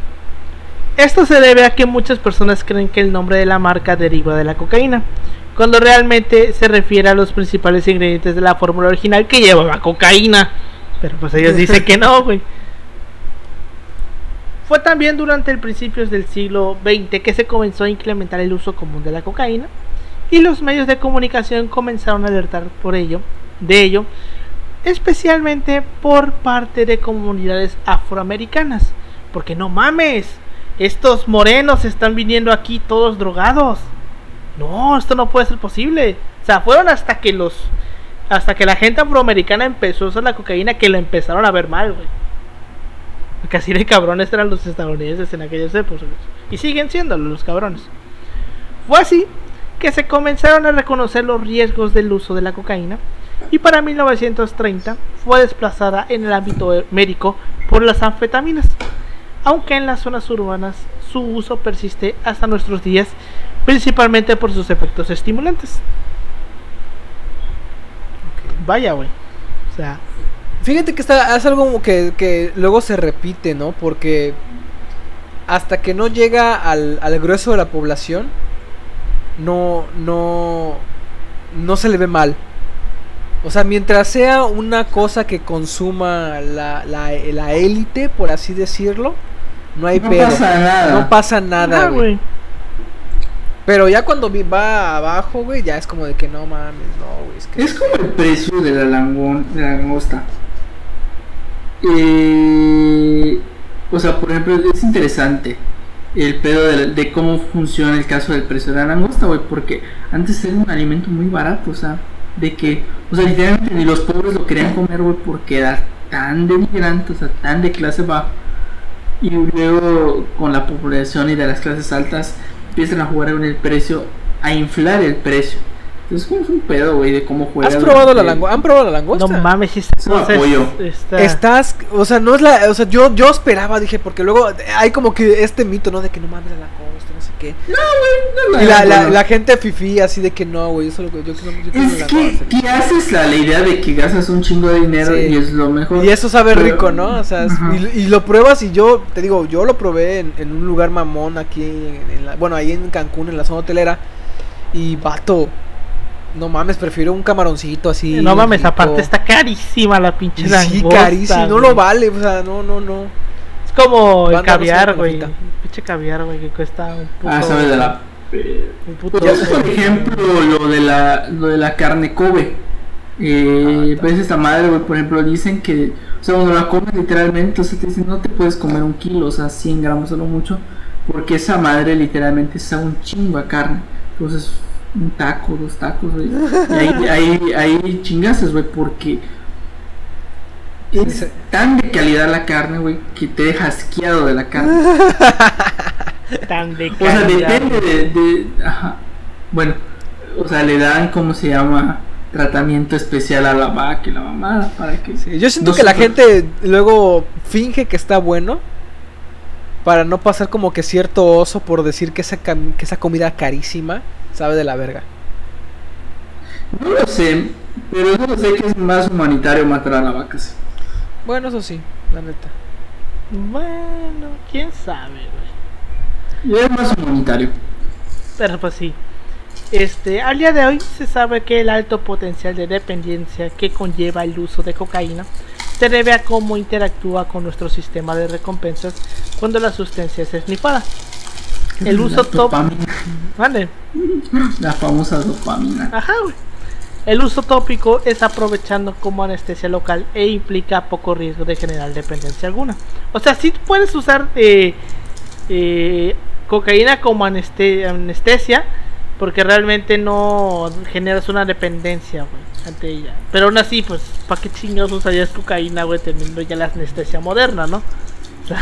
Esto se debe a que muchas personas creen que el nombre de la marca deriva de la cocaína, cuando realmente se refiere a los principales ingredientes de la fórmula original que llevaba cocaína. Pero pues ellos dicen que no, güey. Fue también durante el principios del siglo XX que se comenzó a implementar el uso común de la cocaína y los medios de comunicación comenzaron a alertar por ello, de ello, especialmente por parte de comunidades afroamericanas, porque no mames, estos morenos están viniendo aquí todos drogados. No, esto no puede ser posible. O sea, fueron hasta que los hasta que la gente afroamericana empezó a usar la cocaína que lo empezaron a ver mal, güey. Casi de cabrones eran los estadounidenses en aquellos épocas. Y siguen siendo los cabrones. Fue así que se comenzaron a reconocer los riesgos del uso de la cocaína y para 1930 fue desplazada en el ámbito médico por las anfetaminas, aunque en las zonas urbanas su uso persiste hasta nuestros días, principalmente por sus efectos estimulantes. Vaya, güey. O sea, Fíjate que está, es algo que, que luego se repite, ¿no? Porque hasta que no llega al, al grueso de la población, no, no, no se le ve mal. O sea, mientras sea una cosa que consuma la, la, la élite, por así decirlo, no hay No pedo. pasa nada. No pasa nada, güey. Pero ya cuando vi- va abajo, güey, ya es como de que no mames, no, güey. Es que... Es como el precio de la, langón, de la langosta. Eh, o sea, por ejemplo, es interesante el pedo de, de cómo funciona el caso del precio de la langosta, güey, porque antes era un alimento muy barato, o sea, de que, o sea, literalmente ni los pobres lo querían comer, güey, porque era tan denigrante, o sea, tan de clase baja. Y luego con la población y de las clases altas empiezan a jugar con el precio, a inflar el precio. Es un pedo, güey, de cómo juega. ¿Has probado la langosta? ¿Han probado la langosta? No mames, Es un cosa es- apoyo. está- Estás, o sea, no es la, o sea, yo, yo esperaba, dije, porque luego hay como que este mito, ¿no? De que no mames la langosta, no sé qué. No, Y la, la, bueno. la gente fifí así de que no, güey, eso es lo que yo quiero, yo quiero Es la que. ¿qué haces la, la idea de que gastas un chingo de dinero Sí. y es lo mejor? Y eso sabe Pero- rico, ¿no? O sea, y, y lo pruebas y yo, te digo, yo lo probé en, en un lugar mamón aquí, en, en la, bueno, ahí en Cancún, en la zona hotelera. Y vato, no mames, prefiero un camaroncito así. no mames, rico. aparte está carísima la pinche Sí, langosta, carísimo, no lo vale, o sea, no, no, no. Es como el caviar, güey. está. Pinche caviar, güey, que cuesta un puto. Ah, sabes de la... un puto Pues, por ejemplo, lo de la, lo de la carne Kobe. Eh, Ah, pues esta madre, güey, por ejemplo, dicen que, o sea, cuando la comes literalmente, o sea, te dicen, no te puedes comer un kilo, o sea, 100 gramos o lo mucho, porque esa madre literalmente sabe un chingo a carne. Entonces, un taco, dos tacos, güey. Y ahí, ahí, ahí chingases, güey, porque es Sí, sí. tan de calidad la carne, güey, que te deja asqueado de la carne. tan de O sea, calidad. depende de, de- Ajá. Bueno, o sea, le dan, ¿cómo se llama? Tratamiento especial a la vaca y la mamada para que... Sí, yo siento no que la gente luego finge que está bueno para no pasar como que cierto oso por decir que esa, cam- que esa comida carísima sabe de la verga. No lo sé, pero yo sé que es más humanitario matar a la vaca. sí. Bueno, eso sí, la neta. Bueno, quién sabe, güey. Y es más humanitario. Pero pues sí. Este, al día de hoy se sabe que el alto potencial de dependencia que conlleva el uso de cocaína se debe a cómo interactúa con nuestro sistema de recompensas cuando la sustancia es esnifada. El uso dopamina, Mande. La famosa dopamina. Ajá, güey. El uso tópico es aprovechando como anestesia local e implica poco riesgo de generar dependencia alguna. O sea, sí puedes usar eh, eh, cocaína como aneste- anestesia porque realmente no generas una dependencia, güey, ante ella. Pero aún así, pues, ¿para qué chingados usarías cocaína, güey, teniendo ya la anestesia moderna, no? O sea,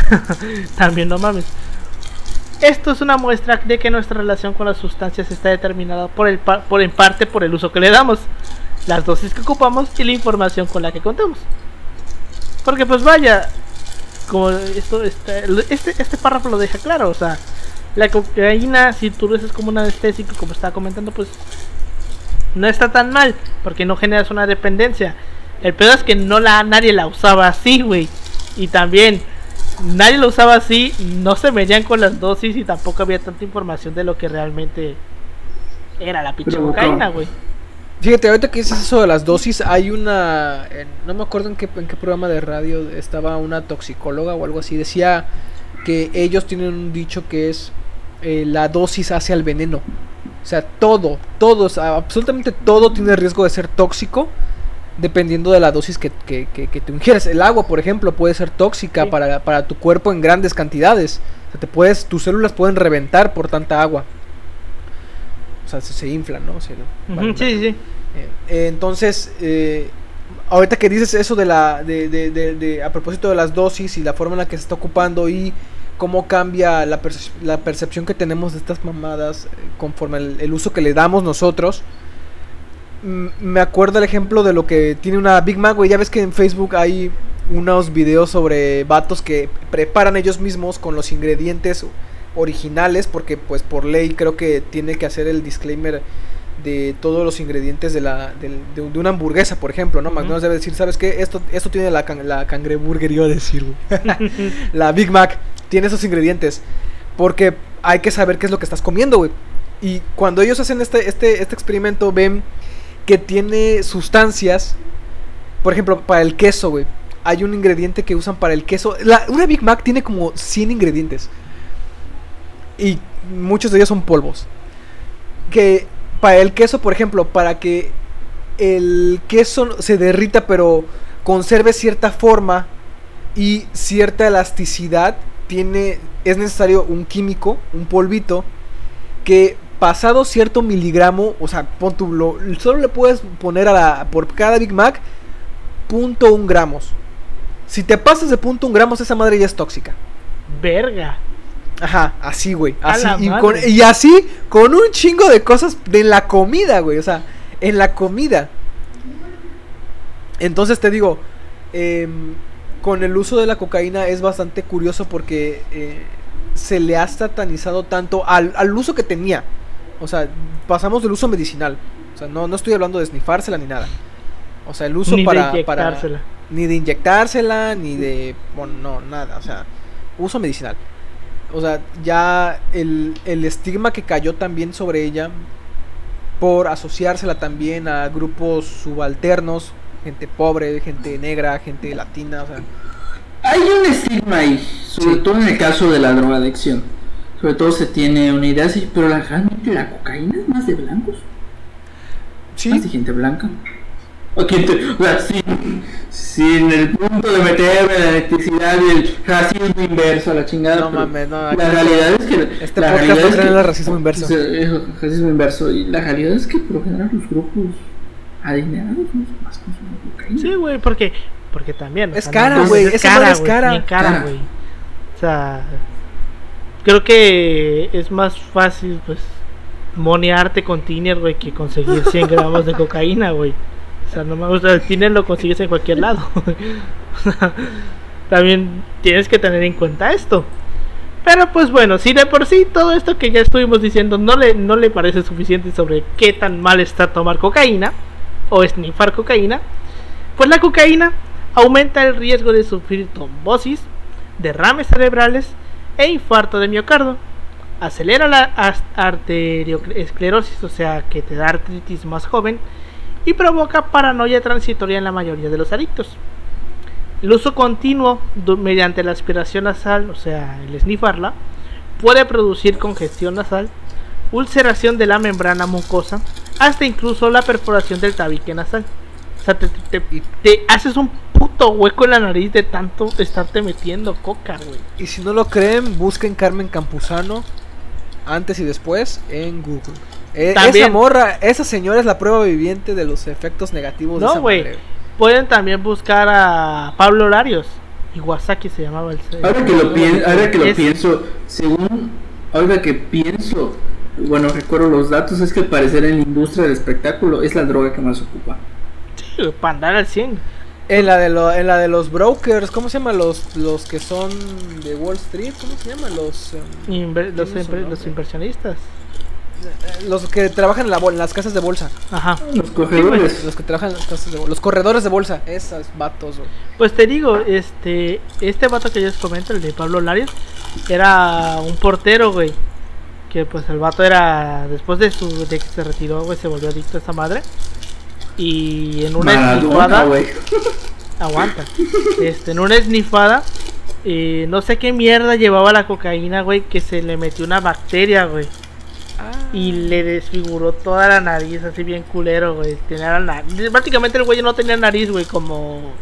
también no mames. Esto es una muestra de que nuestra relación con las sustancias está determinada por, el pa- por en parte por el uso que le damos, las dosis que ocupamos y la información con la que contamos. Porque pues vaya, como esto está- este, este párrafo lo deja claro, o sea, la cocaína si tú lo usas como un anestésico, como estaba comentando, pues no está tan mal, porque no generas una dependencia. El pedo es que no la nadie la usaba así, güey. Y también nadie lo usaba así, no se medían con las dosis y tampoco había tanta información de lo que realmente era la pinche cocaína, no. güey. Fíjate, ahorita que dices eso de las dosis, hay una. en- no me acuerdo en qué, en qué programa de radio estaba una toxicóloga o algo así. Decía que ellos tienen un dicho que es: eh, la dosis hace al veneno. O sea, todo, todo, o sea, absolutamente todo tiene riesgo de ser tóxico. Dependiendo de la dosis que, que, que, ingieres. El agua, por ejemplo, puede ser tóxica Sí. para, para tu cuerpo en grandes cantidades. O sea, te puedes, tus células pueden reventar por tanta agua. O sea, se, se inflan, ¿no? Se- vale, sí, sí, sí. eh, entonces, eh, ahorita que dices eso de la, de, de- de- de- a propósito de las dosis y la forma en la que se está ocupando y cómo cambia la, la percepción que tenemos de estas mamadas eh, conforme el, el uso que le damos nosotros. Me acuerdo el ejemplo de lo que tiene una Big Mac, güey. Ya ves que en Facebook hay unos videos sobre vatos que preparan ellos mismos con los ingredientes originales, porque pues por ley creo que tiene que hacer el disclaimer de todos los ingredientes de la de, de una hamburguesa, por ejemplo, ¿no? Ujú. McDonald's debe decir, ¿sabes qué? Esto esto tiene la can- la cangreburger iba a decir, güey. la Big Mac tiene esos ingredientes porque hay que saber qué es lo que estás comiendo, güey. Y cuando ellos hacen este este este experimento ven que tiene sustancias, por ejemplo, para el queso, güey. Hay un ingrediente que usan para el queso. La- una Big Mac tiene como 100 ingredientes. Y muchos de ellos son polvos. Que para el queso, por ejemplo, para que el queso se derrita pero conserve cierta forma y cierta elasticidad, tiene es necesario un químico, un polvito que pasado cierto miligramo, o sea, pon tu, lo- solo le puedes poner a la, por cada Big Mac punto un gramos. Si te pasas de punto un gramos, esa madre ya es tóxica. Verga. Ajá, así, güey. Así, y, con- y así, con un chingo de cosas de la comida, güey. O sea, en la comida. Entonces te digo, em, con el uso de la cocaína es bastante curioso porque eh, se le ha satanizado tanto al, al uso que tenía. O sea, pasamos del uso medicinal. O sea, no, no estoy hablando de snifársela ni nada. O sea, el uso Ni para, de para ni de inyectársela, ni de. Bueno, no, nada. O sea, uso medicinal. O sea, ya el, el estigma que cayó también sobre ella por asociársela también a grupos subalternos, gente pobre, gente negra, gente latina, o sea. Hay un estigma ahí, sobre Sí. todo en el caso de la drogadicción. Sobre todo se tiene una idea así, pero la, realmente la cocaína es más de blancos, más de gente blanca. O, que te- o sea, sin, sin el punto de meterme la electricidad y el racismo inverso a la chingada. No pero mames, no, La realidad es que. Este la podcast realidad es que- el racismo inverso. eh, racismo inverso. Y la realidad es que por lo general los grupos adinerados son los más consumen cocaína. Sí, güey, porque, porque también. Es cara, güey, es güey, cara. bien cara, Cara. güey. O sea, creo que es más fácil, pues, monearte con tiner, güey, que conseguir 100 gramos de cocaína, güey. O sea, no me gusta, el tiner lo consigues en cualquier lado. También tienes que tener en cuenta esto. Pero pues bueno, si de por sí todo esto que ya estuvimos diciendo no le, no le parece suficiente sobre qué tan mal está tomar cocaína o esnifar cocaína, pues la cocaína aumenta el riesgo de sufrir trombosis, derrames cerebrales e infarto de miocardio. Acelera la arteriosclerosis, o sea que te da artritis más joven, y provoca paranoia transitoria en la mayoría de los adictos. El uso continuo mediante la aspiración nasal, o sea, el esnifarla, puede producir congestión nasal, ulceración de la membrana mucosa, hasta incluso la perforación del tabique nasal. Te haces un puto hueco en la nariz de tanto estarte metiendo coca, güey. Y si no lo creen, busquen Carmen Campuzano antes y después en Google. Eh, También- esa morra, esa señora es la prueba viviente de los efectos negativos de No, esa güey. Pueden también buscar a Pablo Horarios. Iwasaki se llamaba el. Ahora que lo, pien- ahora que lo Es- pienso, según, ahora que pienso, bueno, recuerdo los datos, es que al parecer en la industria del espectáculo es la droga que más ocupa. Sí, para andar al 100. En la de lo- en la de los brokers, ¿cómo se llaman los los que son de Wall Street? ¿Cómo se llaman los em, Inver- los, los inversionistas. los que trabajan en, la en las casas de bolsa. Ajá. Los cogedores. Los que trabajan en las casas de bolsa. Los corredores de bolsa. Esos vatos, güey. Pues te digo, este, este vato que yo les comento, el de Pablo Larios, era un portero, güey. Que pues el vato era, después de su, de que se retiró, güey, se volvió adicto a esta madre. Y en una Maradona, esnifada, aguanta, este, en una esnifada, eh, no sé qué mierda llevaba la cocaína, güey, que se le metió una bacteria, güey. Y le desfiguró toda la nariz, así bien culero, güey. Tenía la nariz. Prácticamente el güey no tenía nariz, güey, como.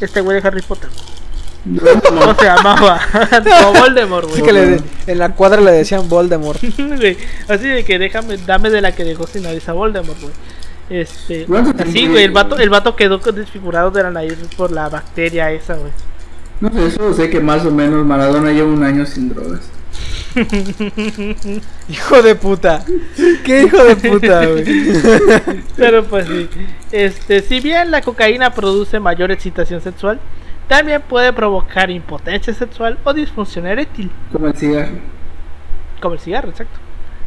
Este güey de Harry Potter. ¿Cómo se llamaba? como Voldemort, güey. que le- en la cuadra le decían Voldemort. Así de que déjame, dame de la que dejó sin nariz a Voldemort, güey. Este, ¿Cuánto así, güey, el vato, el vato quedó desfigurado de la nariz por la bacteria esa, güey. No sé, solo sé que más o menos Maradona lleva un año sin drogas. Hijo de puta. ¿Qué hijo de puta, güey? Pero pues sí. Este, si bien la cocaína produce mayor excitación sexual, también puede provocar impotencia sexual o disfunción eréctil, Como el cigarro. como el cigarro, exacto.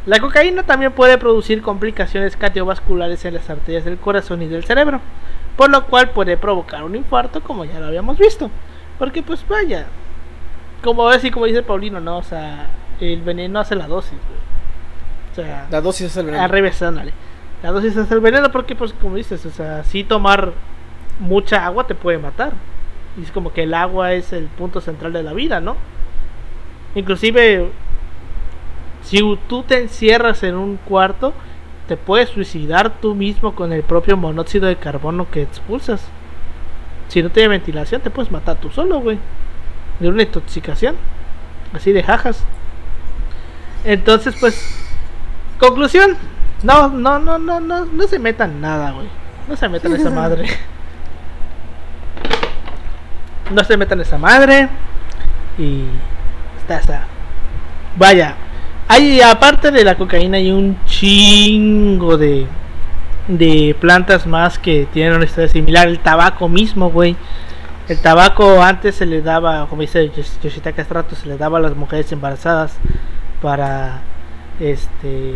La cocaína también puede producir complicaciones cardiovasculares en las arterias del corazón y del cerebro, por lo cual puede provocar un infarto, como ya lo habíamos visto. Porque pues vaya, como así como dice Paulino, no, o sea, el veneno hace la dosis. O sea, La dosis es el veneno. al revés, ándale. La dosis es el veneno porque, pues, como dices, o sea, si tomar mucha agua te puede matar. Y es como que el agua es el punto central de la vida, ¿no? Inclusive, si tú te encierras en un cuarto, te puedes suicidar tú mismo con el propio monóxido de carbono que expulsas. Si no tiene ventilación, te puedes matar tú solo, güey. De una intoxicación. Así de jajas. Entonces, pues, conclusión. No, no, no, no, no, no se metan nada, güey. No se metan esa madre. No se metan esa madre. Y está esa. Vaya. Hay, aparte de la cocaína, hay un chingo de, de plantas más que tienen una historia similar. El tabaco mismo, güey. El tabaco antes se le daba, como dice Yosh- Yoshitaka Strato, se le daba a las mujeres embarazadas para este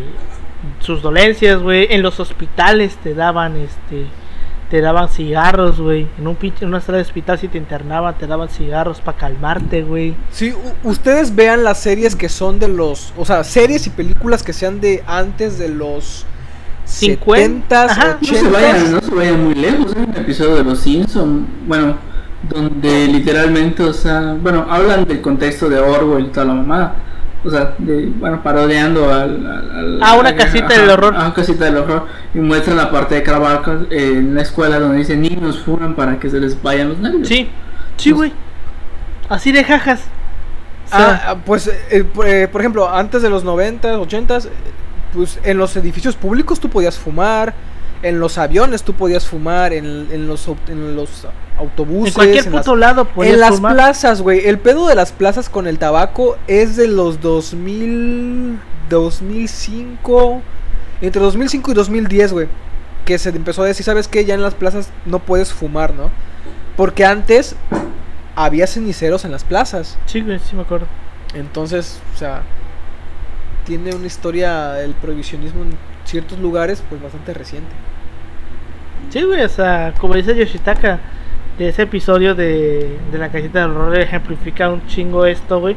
sus dolencias, güey. En los hospitales te daban este te daban cigarros, güey. En un pinche en una sala de hospital si te internaban te daban cigarros para calmarte, güey. U- ustedes vean las series que son de los. O sea, series y películas que sean de antes de los. 50, 70s, ajá. No se 80s. vayan, no se vayan muy lejos. Hay un episodio de Los Simpson, bueno, donde literalmente, o sea, bueno, hablan del contexto de Orwell y toda la mamada. O sea, de, bueno, parodiando al, al- al- Ah, una al- casita del horror. A una casita del horror. Y muestran la parte de Caravaca en la escuela donde dice niños fuman para que se les vayan los nervios. Sí, sí, güey. Así de jajas. O sea, Ah, ah, pues, eh, por, eh, por ejemplo, antes de los 90s, 80s, eh, pues en los edificios públicos tú podías fumar, en los aviones tú podías fumar, en, en los, en los autobuses, en cualquier en las- puto lado podías en las fumar. plazas, güey. El pedo de las plazas con el tabaco es de los 2000, 2005, entre 2005 y 2010, güey. Que se empezó a decir, ¿sabes qué? Ya en las plazas no puedes fumar, ¿no? Porque antes había ceniceros en las plazas. Sí, güey, sí me acuerdo. Entonces, o sea, tiene una historia el prohibicionismo en ciertos lugares, pues bastante reciente. Sí, güey, o sea, como dice Yoshitaka, de ese episodio de, de la cajita del horror ejemplifica un chingo esto, güey.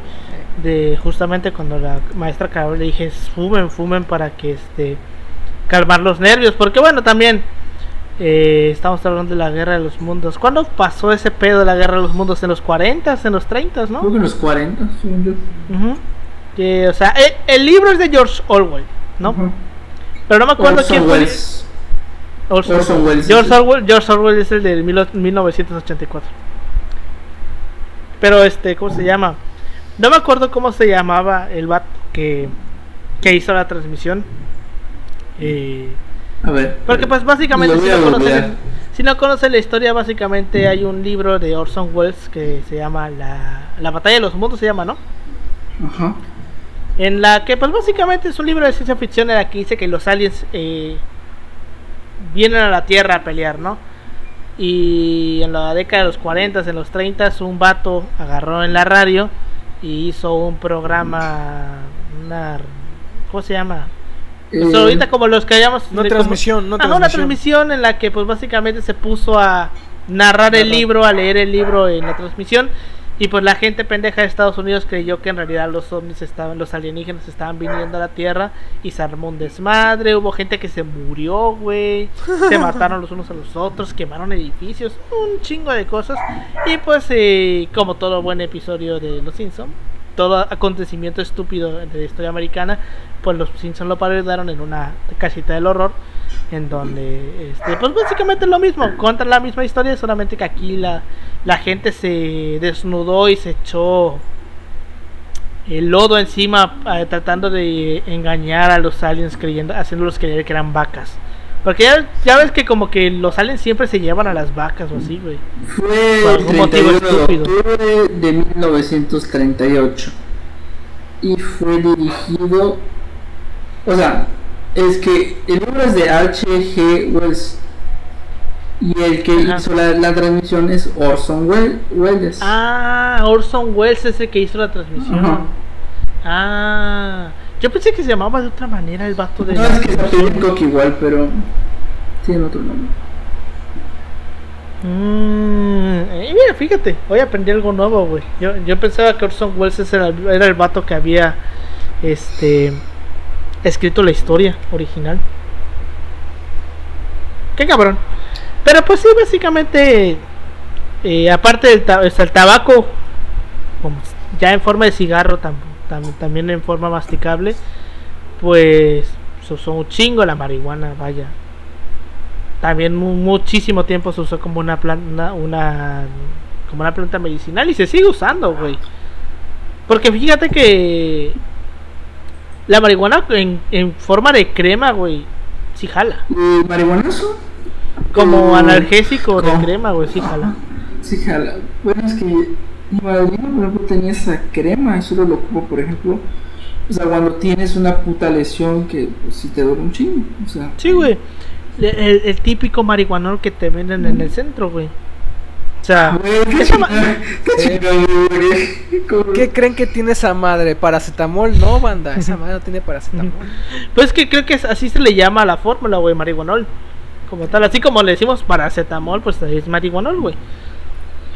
De justamente cuando la maestra Carol le dije, fumen, fumen para que este calmar los nervios. Porque bueno, también eh, estamos hablando de la guerra de los mundos. ¿Cuándo pasó ese pedo de la guerra de los mundos? ¿En los 40, en los 30, Creo no? que en los 40, según yo. O sea, eh, el libro es de George Orwell, ¿no? Pero no me acuerdo Orson quién fue. Welles. Orson, Orson Welles, George. Orwell, George Orwell es el de mil- 1984. Pero este, ¿cómo se llama? No me acuerdo cómo se llamaba el vato que, que hizo la transmisión. Eh, A ver. porque pues básicamente si no, conocen, si no conocen la historia, básicamente hay un libro de Orson Welles que se llama La, la batalla de los mundos, se llama, ¿no? Ajá. En la que, pues básicamente es un libro de ciencia ficción en la que dice que los aliens eh, vienen a la Tierra a pelear, ¿no? Y en la década de los 40, en los 30, un vato agarró en la radio y hizo un programa, una ¿cómo se llama? Pues Eh, ahorita como los que hayamos... Una transmisión, como, una Ajá, una transmisión. transmisión en la que pues básicamente se puso a narrar el libro, a leer el libro en la transmisión. Y pues la gente pendeja de Estados Unidos creyó que en realidad los ovnis estaban, los alienígenas estaban viniendo a la Tierra y se armó un desmadre, hubo gente que se murió, güey, se mataron los unos a los otros, quemaron edificios, un chingo de cosas. Y pues eh, como todo buen episodio de Los Simpsons, todo acontecimiento estúpido de la historia americana, pues los Simpsons lo parodiaron en una casita del horror, en donde, este, pues básicamente es lo mismo, cuentan la misma historia, solamente que aquí la, la gente se desnudó y se echó el lodo encima, eh, tratando de engañar a los aliens, creyendo, haciéndolos creer que eran vacas. Porque ya, ya ves que como que los aliens siempre se llevan a las vacas o así, güey. Fue Por el algún motivo 31 de estúpido. octubre de 1938 y fue dirigido, o sea, es que el libro es de H.G. Wells y el que Ajá. hizo la, la transmisión es Orson Wel- Welles. Ah, Orson Welles es el que hizo la transmisión. Ajá. Ah, yo pensé que se llamaba de otra manera el vato de no es que apellida Cook igual, pero tiene otro nombre. Mm, eh, mira, fíjate, hoy aprendí algo nuevo, güey. Yo, yo pensaba que Orson Welles era, era el vato que había este escrito la historia original. Qué cabrón. Pero pues sí, básicamente, eh, aparte del ta- o sea, el tabaco, ya en forma de cigarro, tam- tam- también en forma masticable, pues se usó un chingo la marihuana, vaya. También mu- muchísimo tiempo se usó como una planta, una, como una planta medicinal y se sigue usando, güey. Porque fíjate que la marihuana en, en forma de crema, güey, sí jala. ¿Y marihuanazo? Como analgésico de crema, güey, sí jala. Sí, jala. Bueno, es que mi madrina, por ejemplo, tenía esa crema y solo lo ocupo, por ejemplo, o sea, cuando tienes una puta lesión que pues, sí te duele un chingo, o sea. Sí, güey. El, típico marihuanol que te venden en el centro, güey. O sea, Güey, qué esa ma- chingada, qué chingada, güey. ¿Cómo? ¿Qué creen que tiene esa madre? Paracetamol, no, banda. Esa madre no tiene paracetamol. Pues es que creo que así se le llama a la fórmula, güey, marihuanol. Como tal, así como le decimos paracetamol, pues es marihuanol, güey.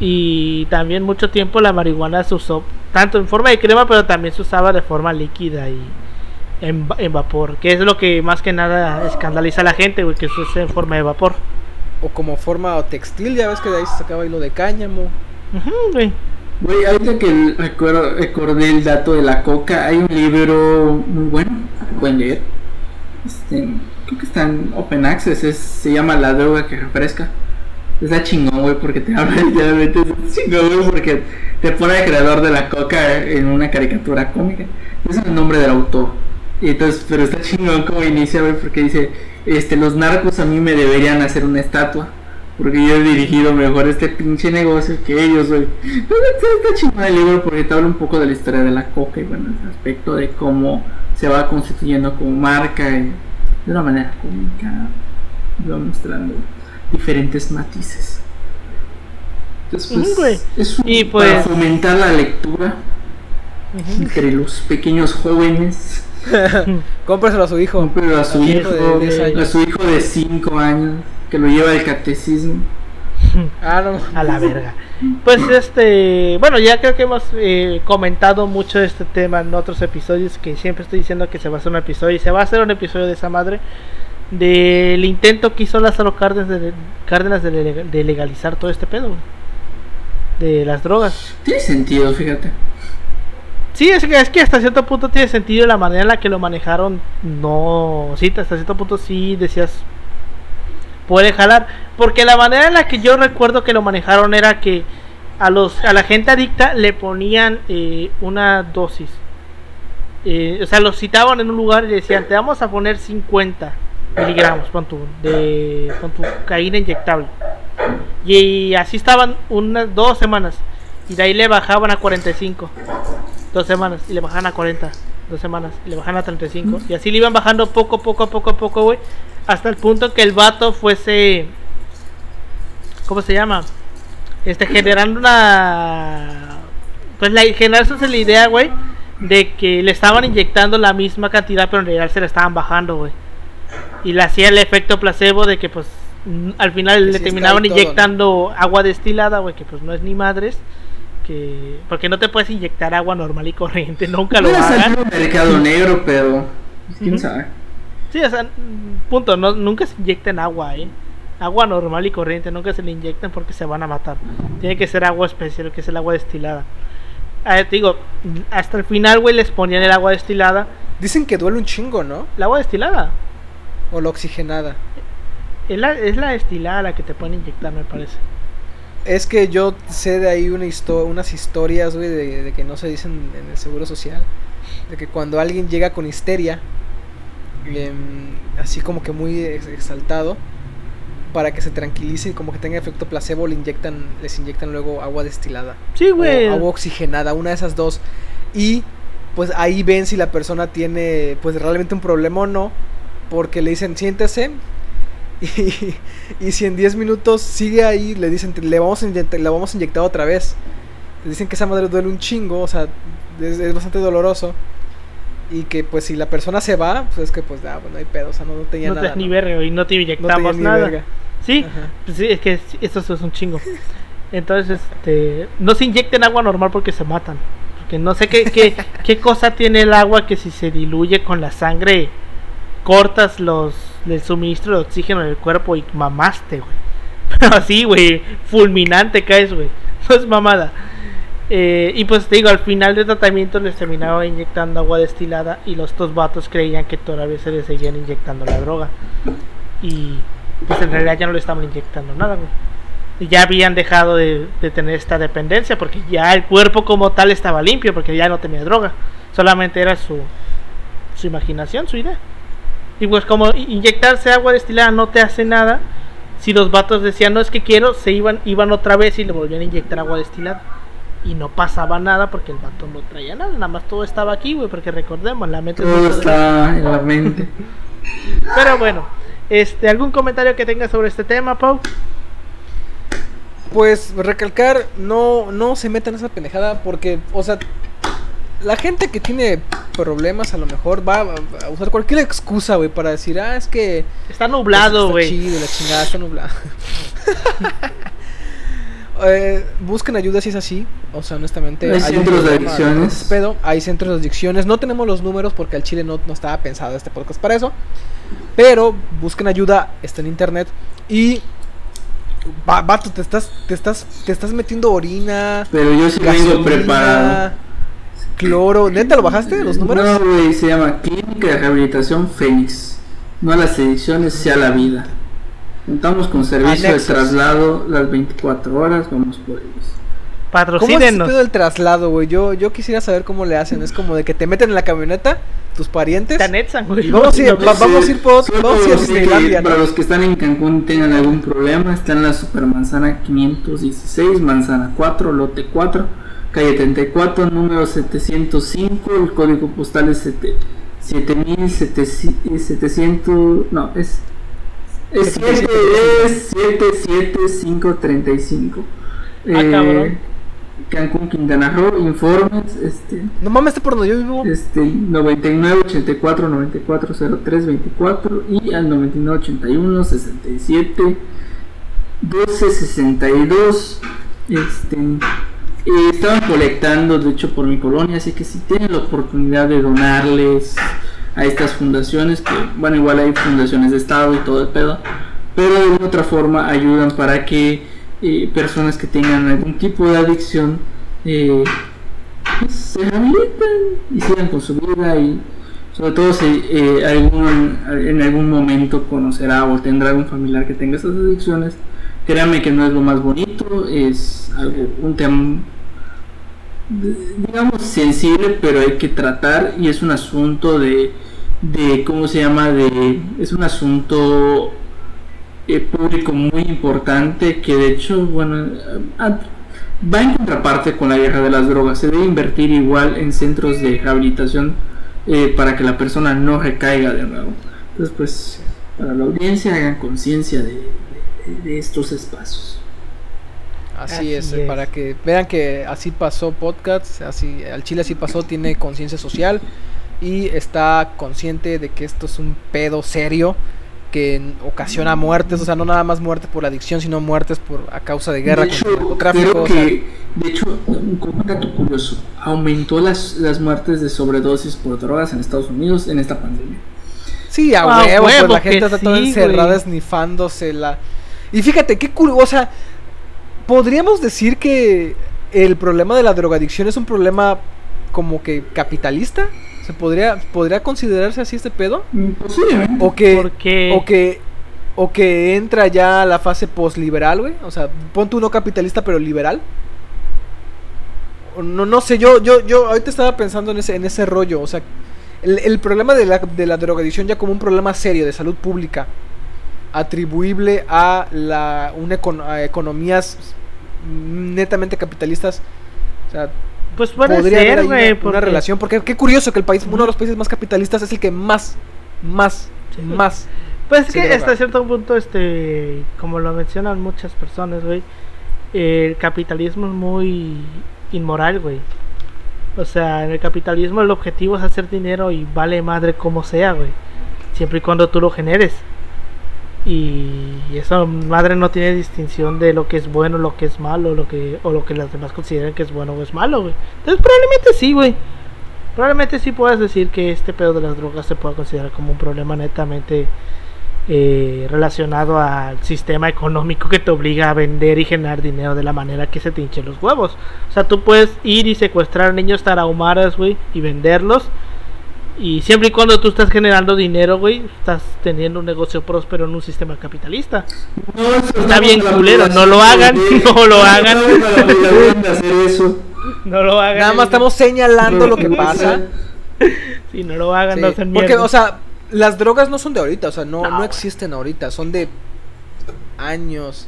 Y también mucho tiempo la marihuana se usó tanto en forma de crema, pero también se usaba de forma líquida y en, en vapor, que es lo que más que nada escandaliza a la gente, güey, que se use en forma de vapor. O como forma textil, ya ves que de ahí se sacaba hilo de cáñamo. Ujú, güey. Güey, ahorita que recuerdo, recordé el dato de la coca, hay un libro muy bueno, pueden leer. Este, creo que está en Open Access, es- se llama La droga que refresca. Está chingón, güey, porque te habla literalmente, es chingón, güey, porque te pone el creador de la coca en una caricatura cómica. Es el nombre del autor. Y entonces, pero está chingón como inicia, güey, porque dice, este, los narcos a mí me deberían hacer una estatua. Porque yo he dirigido mejor este pinche negocio que ellos, güey. Está, chingón el libro porque te habla un poco de la historia de la coca y bueno, ese aspecto de cómo se va constituyendo como marca y de una manera cómica. Va mostrando diferentes matices. Entonces, pues, es un- Y, pues- para fomentar la lectura entre los pequeños jóvenes. Cómpraselo a su hijo. Pero a su A hijo, hijo de 10 a años. su hijo de 5 años, que lo lleva al catecismo. Ah, no. A la verga. Pues este, bueno, ya creo que hemos eh, comentado mucho este tema en otros episodios, que siempre estoy diciendo que se va a hacer un episodio y se va a hacer un episodio de esa madre del intento que hizo Lázaro Cárdenas de, Cárdenas de, de legalizar todo este pedo de las drogas. Tiene sentido, fíjate. Sí, es que, es que hasta cierto punto tiene sentido la manera en la que lo manejaron. No, sí, hasta cierto punto sí decías puede jalar, porque la manera en la que yo recuerdo que lo manejaron era que a los a la gente adicta le ponían eh, una dosis. Eh, o sea, los citaban en un lugar y le decían, te vamos a poner 50 miligramos, pon tu, de pon tu inyectable. Y así estaban unas dos semanas. Y de ahí le bajaban a 45 dos semanas y le bajaban a 40, dos semanas y le bajaban a 35 y así le iban bajando poco, poco, poco, poco, güey, hasta el punto que el vato fuese, ¿cómo se llama? Este, generando una, pues la, generarse la idea, güey, de que le estaban inyectando la misma cantidad, pero en realidad se la estaban bajando, güey. Y le hacía el efecto placebo de que, pues, al final Que le sí terminaban todo, inyectando agua destilada, güey, que pues no es ni madres. Que... Porque no te puedes inyectar agua normal y corriente, nunca lo hagan. mercado negro, pero. ¿Quién sabe? Sí, o sea, punto, no, nunca se inyecten agua, ¿eh? Agua normal y corriente, nunca se le inyecten porque se van a matar. Tiene que ser agua especial, que es el agua destilada. Te digo, hasta el final, güey, les ponían el agua destilada. Dicen que duele un chingo, ¿no? El agua destilada. O la oxigenada. Es la, es la destilada la que te pueden inyectar, me parece. Es que yo sé de ahí una histo- unas historias, güey, de, de que no se dicen en el seguro social. De que cuando alguien llega con histeria, así como que muy ex- exaltado, para que se tranquilice y como que tenga efecto placebo, le inyectan, les inyectan luego agua destilada. Sí, güey. Agua oxigenada, una de esas dos. Y pues ahí ven si la persona tiene pues realmente un problema o no. Porque le dicen siéntese. Y, y si en 10 minutos sigue ahí, le dicen le vamos a inyectar, le vamos a inyectar otra vez. Le dicen que esa madre duele un chingo, o sea, es, es bastante doloroso. Y que pues si la persona se va, pues es que pues ah, bueno, hay pedo, o sea, no, no tenía no te nada. ni ¿no? verga, y no te No inyectamos ni nada. verga. Sí, pues sí, es que sí, eso es un chingo. Entonces, este, no se inyecten agua normal porque se matan. Porque no sé qué, qué, qué cosa tiene el agua que si se diluye con la sangre cortas los el suministro de oxígeno en el cuerpo y mamaste, güey. Pero así, güey, fulminante caes, güey. No es mamada. Eh, y pues te digo, al final del tratamiento les terminaba inyectando agua destilada y los dos vatos creían que todavía se les seguían inyectando la droga. Y pues en realidad ya no le estaban inyectando nada, güey. Y ya habían dejado de, de tener esta dependencia porque ya el cuerpo como tal estaba limpio porque ya no tenía droga. Solamente era su, su imaginación, su idea. Y pues como inyectarse agua destilada no te hace nada, si los vatos decían no es que quiero, se iban, iban otra vez y le volvían a inyectar agua destilada. Y no pasaba nada porque el vato no traía nada, nada más todo estaba aquí, güey, porque recordemos, la mente Todo está en la mente. Pero bueno, este, ¿algún comentario que tengas sobre este tema, Pau? Pues recalcar, no, no se metan en esa pendejada porque, o sea, la gente que tiene problemas a lo mejor va a usar cualquier excusa, güey, para decir, ah, es que... Está nublado, está güey. chido, la chingada, está nublado. Eh, busquen ayuda si es así, o sea, honestamente. Hay centros de adicciones. pedo, hay centros de adicciones. No tenemos los números porque al chile no, no estaba pensado este podcast para eso. Pero busquen ayuda, está en internet. Y. Va, vato, te estás, te estás, te estás metiendo orina. Pero yo sí vengo gasolina, preparado. Cloro. ¿Neta lo bajaste los números? No, güey, se llama Clínica de Rehabilitación Fénix. No a las ediciones, sí a la vida. Contamos con servicio Anexos. de traslado las 24 horas, vamos por ellos. ¿Cómo es Patrocínenos. del traslado, güey? Yo, yo quisiera saber cómo le hacen. Es como de que te meten en la camioneta, tus parientes. Te anexan, güey. Vamos No, vamos a ir por Solo vamos a ir. Para los que están en Cancún y tengan algún problema, está en la Supermanzana 516, Manzana 4, Lote 4, calle 34, número 705, el código postal es 7 7700, no, es es 7 es 77535. Ah, cabrón. Cancún, Quintana Roo, informes, este No mames, este por donde yo vivo. este 99 84 94 03 24 y al 99 81 67 12 62 este eh, estaban colectando de hecho por mi colonia así que si tienen la oportunidad de donarles a estas fundaciones que bueno igual hay fundaciones de estado y todo el pedo pero de otra forma ayudan para que eh, personas que tengan algún tipo de adicción eh, pues, se rehabiliten y sigan con su vida y sobre todo si eh, algún, en algún momento conocerá o tendrá algún familiar que tenga esas adicciones créanme que no es lo más bonito es algo un tema digamos sensible pero hay que tratar y es un asunto de de cómo se llama de es un asunto eh, público muy importante que de hecho bueno a- va en contraparte con la guerra de las drogas. Se debe invertir igual en centros de rehabilitación eh, para que la persona no recaiga de nuevo. Entonces, pues, para la audiencia hagan conciencia de- de estos espacios. Así, Así es, es. para que vean que así pasó podcast, así al Chile así pasó, tiene conciencia social y está consciente de que esto es un pedo serio que ocasiona muertes, o sea, no nada más muertes por la adicción, sino muertes por a causa de guerra de hecho, el narcotráfico. creo o sea, que, de hecho, un como un dato curioso, aumentó las, las muertes de sobredosis por drogas en Estados Unidos en esta pandemia. Sí, a A huevo, pues huevo la que gente está toda sí, encerrada güey. esnifándosela. Y fíjate, qué curioso, o sea, podríamos decir que el problema de la drogadicción es un problema como que capitalista. ¿Se podría, podría considerarse así este pedo? Mm, Posiblemente. O que, Porque o que, o que entra ya a la fase postliberal, güey. O sea, pon tú no capitalista, pero liberal. O No, no sé, yo, yo, yo ahorita estaba pensando en ese, en ese rollo. O sea, el, el problema de la, de la drogadicción ya como un problema serio de salud pública, atribuible a la una a economías netamente capitalistas. O sea, pues puede podría ser, güey. una, porque- relación. Porque qué curioso que el país, uno de los países más capitalistas es el que más, más, Sí. más. Pues es que droga. hasta cierto punto, este, como lo mencionan muchas personas, güey, el capitalismo es muy inmoral, güey. O sea, en el capitalismo el objetivo es hacer dinero y vale madre como sea, güey. Siempre y cuando tú lo generes. Y eso madre no tiene distinción de lo que es bueno, lo que es malo, lo que o lo que las demás consideran que es bueno o es malo, güey. Entonces probablemente sí, güey. Probablemente sí puedas decir que este pedo de las drogas se pueda considerar como un problema netamente eh, relacionado al sistema económico que te obliga a vender y generar dinero de la manera que se te hinchen los huevos. O sea, tú puedes ir y secuestrar niños tarahumaras, güey, y venderlos. Y siempre y cuando tú estás generando dinero, güey, estás teniendo un negocio próspero en un sistema capitalista. No, eso Está bien culero, no lo hagan, de- no lo hagan. No lo hagan. Nada más estamos señalando lo que pasa. Si no lo hagan, Sí, no hacen Porque, o sea, las drogas no son de ahorita, o sea, no, No, existen ahorita, son de años.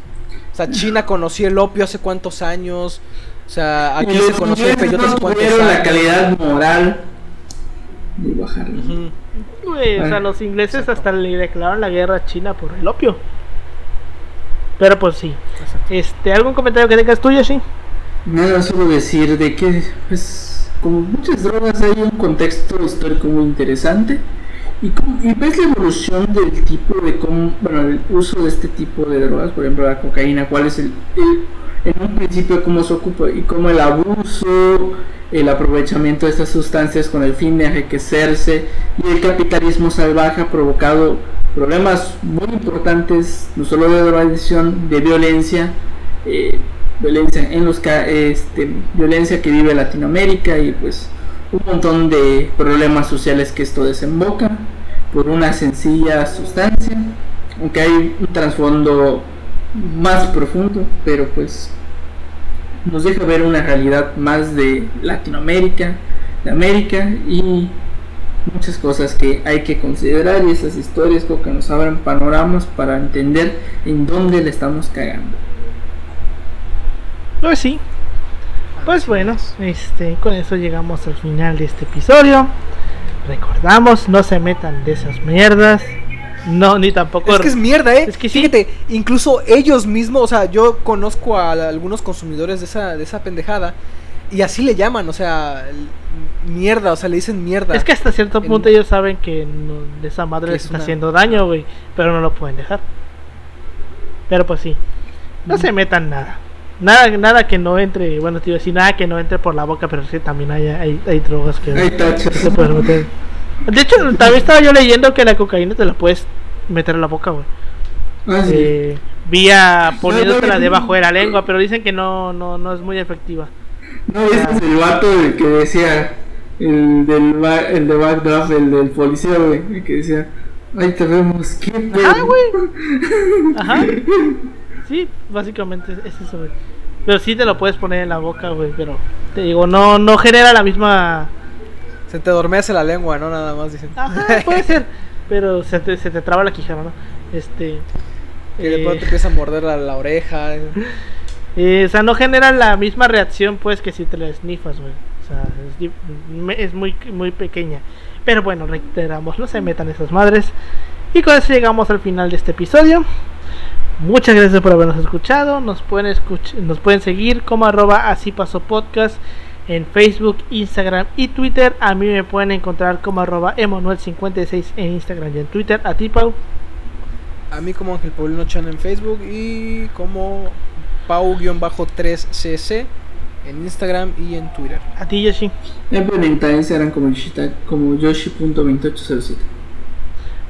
O sea, China conoció el opio hace cuántos años. O sea, aquí se conoció el peyote hace cuántos años. la calidad moral bajarlo. Güey, o sea, los ingleses exacto. hasta le declararon la guerra a China por el opio. Pero pues sí. Este, ¿algún comentario que tengas tuyo, sí? Nada, solo decir de que, pues, como muchas drogas hay un contexto histórico muy interesante y, y ves la evolución del tipo de cómo, bueno, el uso de este tipo de drogas, por ejemplo la cocaína, cuál es el, el- en un principio cómo se ocupa y cómo el abuso, el aprovechamiento de estas sustancias con el fin de enriquecerse y el capitalismo salvaje ha provocado problemas muy importantes, no solo de violencia, eh, violencia en los este, violencia que vive Latinoamérica y pues un montón de problemas sociales que esto desemboca por una sencilla sustancia, aunque hay un trasfondo más profundo, pero pues nos deja ver una realidad más de Latinoamérica, de América y muchas cosas que hay que considerar y esas historias como que nos abren panoramas para entender en dónde le estamos cagando. Pues sí. Pues bueno, es. este, con eso llegamos al final de este episodio. Recordamos, no se metan de esas mierdas. No, ni tampoco. Es que es mierda, ¿eh? Es que sí. Fíjate, incluso ellos mismos, o sea, yo conozco a algunos consumidores de esa, de esa pendejada y así le llaman, o sea, mierda, o sea, le dicen mierda. Es que hasta cierto En- punto ellos saben que no- de esa madre les es está una- haciendo daño, güey. Pero no lo pueden dejar. Pero pues sí. No se metan nada. Nada, nada que no entre, bueno, te iba a decir nada que no entre por la boca, pero sí también hay, hay, hay drogas que, Hay que tachas. se pueden meter. De hecho, también estaba yo leyendo que la cocaína te la puedes meter a la boca, güey. Ah, sí. Eh, vía poniéndotela no, debajo de la lengua, pero dicen que no, no, no es muy efectiva. No, ese es el vato del que decía, el del ba- el de Backdraft, el del policía, güey, el que decía, ahí te vemos, qué pedo. Ajá, güey. Ajá. Sí, básicamente es eso, güey. Pero sí te lo puedes poner en la boca, güey, pero te digo, no, no genera la misma... Se te adormece la lengua, ¿no? Nada más dicen. Ajá, puede ser, pero se te, se te traba la quijada, ¿no? Este... Que de eh, pronto te empieza a morder la, la oreja. Eh, o sea, no genera la misma reacción, pues, que si te la snifas, güey. O sea, es, muy, muy pequeña. Pero bueno, reiteramos, no se metan esas madres. Y con eso llegamos al final de este episodio. Muchas gracias por habernos escuchado. Nos pueden, escuch nos pueden seguir como arroba así pasó podcast en Facebook, Instagram y Twitter. A mí me pueden encontrar como arroba Emanuel56 en Instagram y en Twitter. A ti, Pau. A mí como Ángel Paulino Chan en Facebook y como Pau-3cc en Instagram y en Twitter. A ti, Yoshi. Me pueden encontrar en Instagram como, Yoshi, como Yoshi.2807.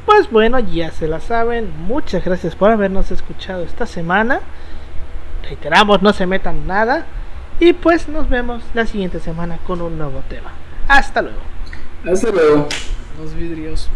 Pues bueno, ya se la saben. Muchas gracias por habernos escuchado esta semana. Reiteramos, no se metan nada. Y pues nos vemos la siguiente semana con un nuevo tema. Hasta luego. Hasta luego. Los vidrios.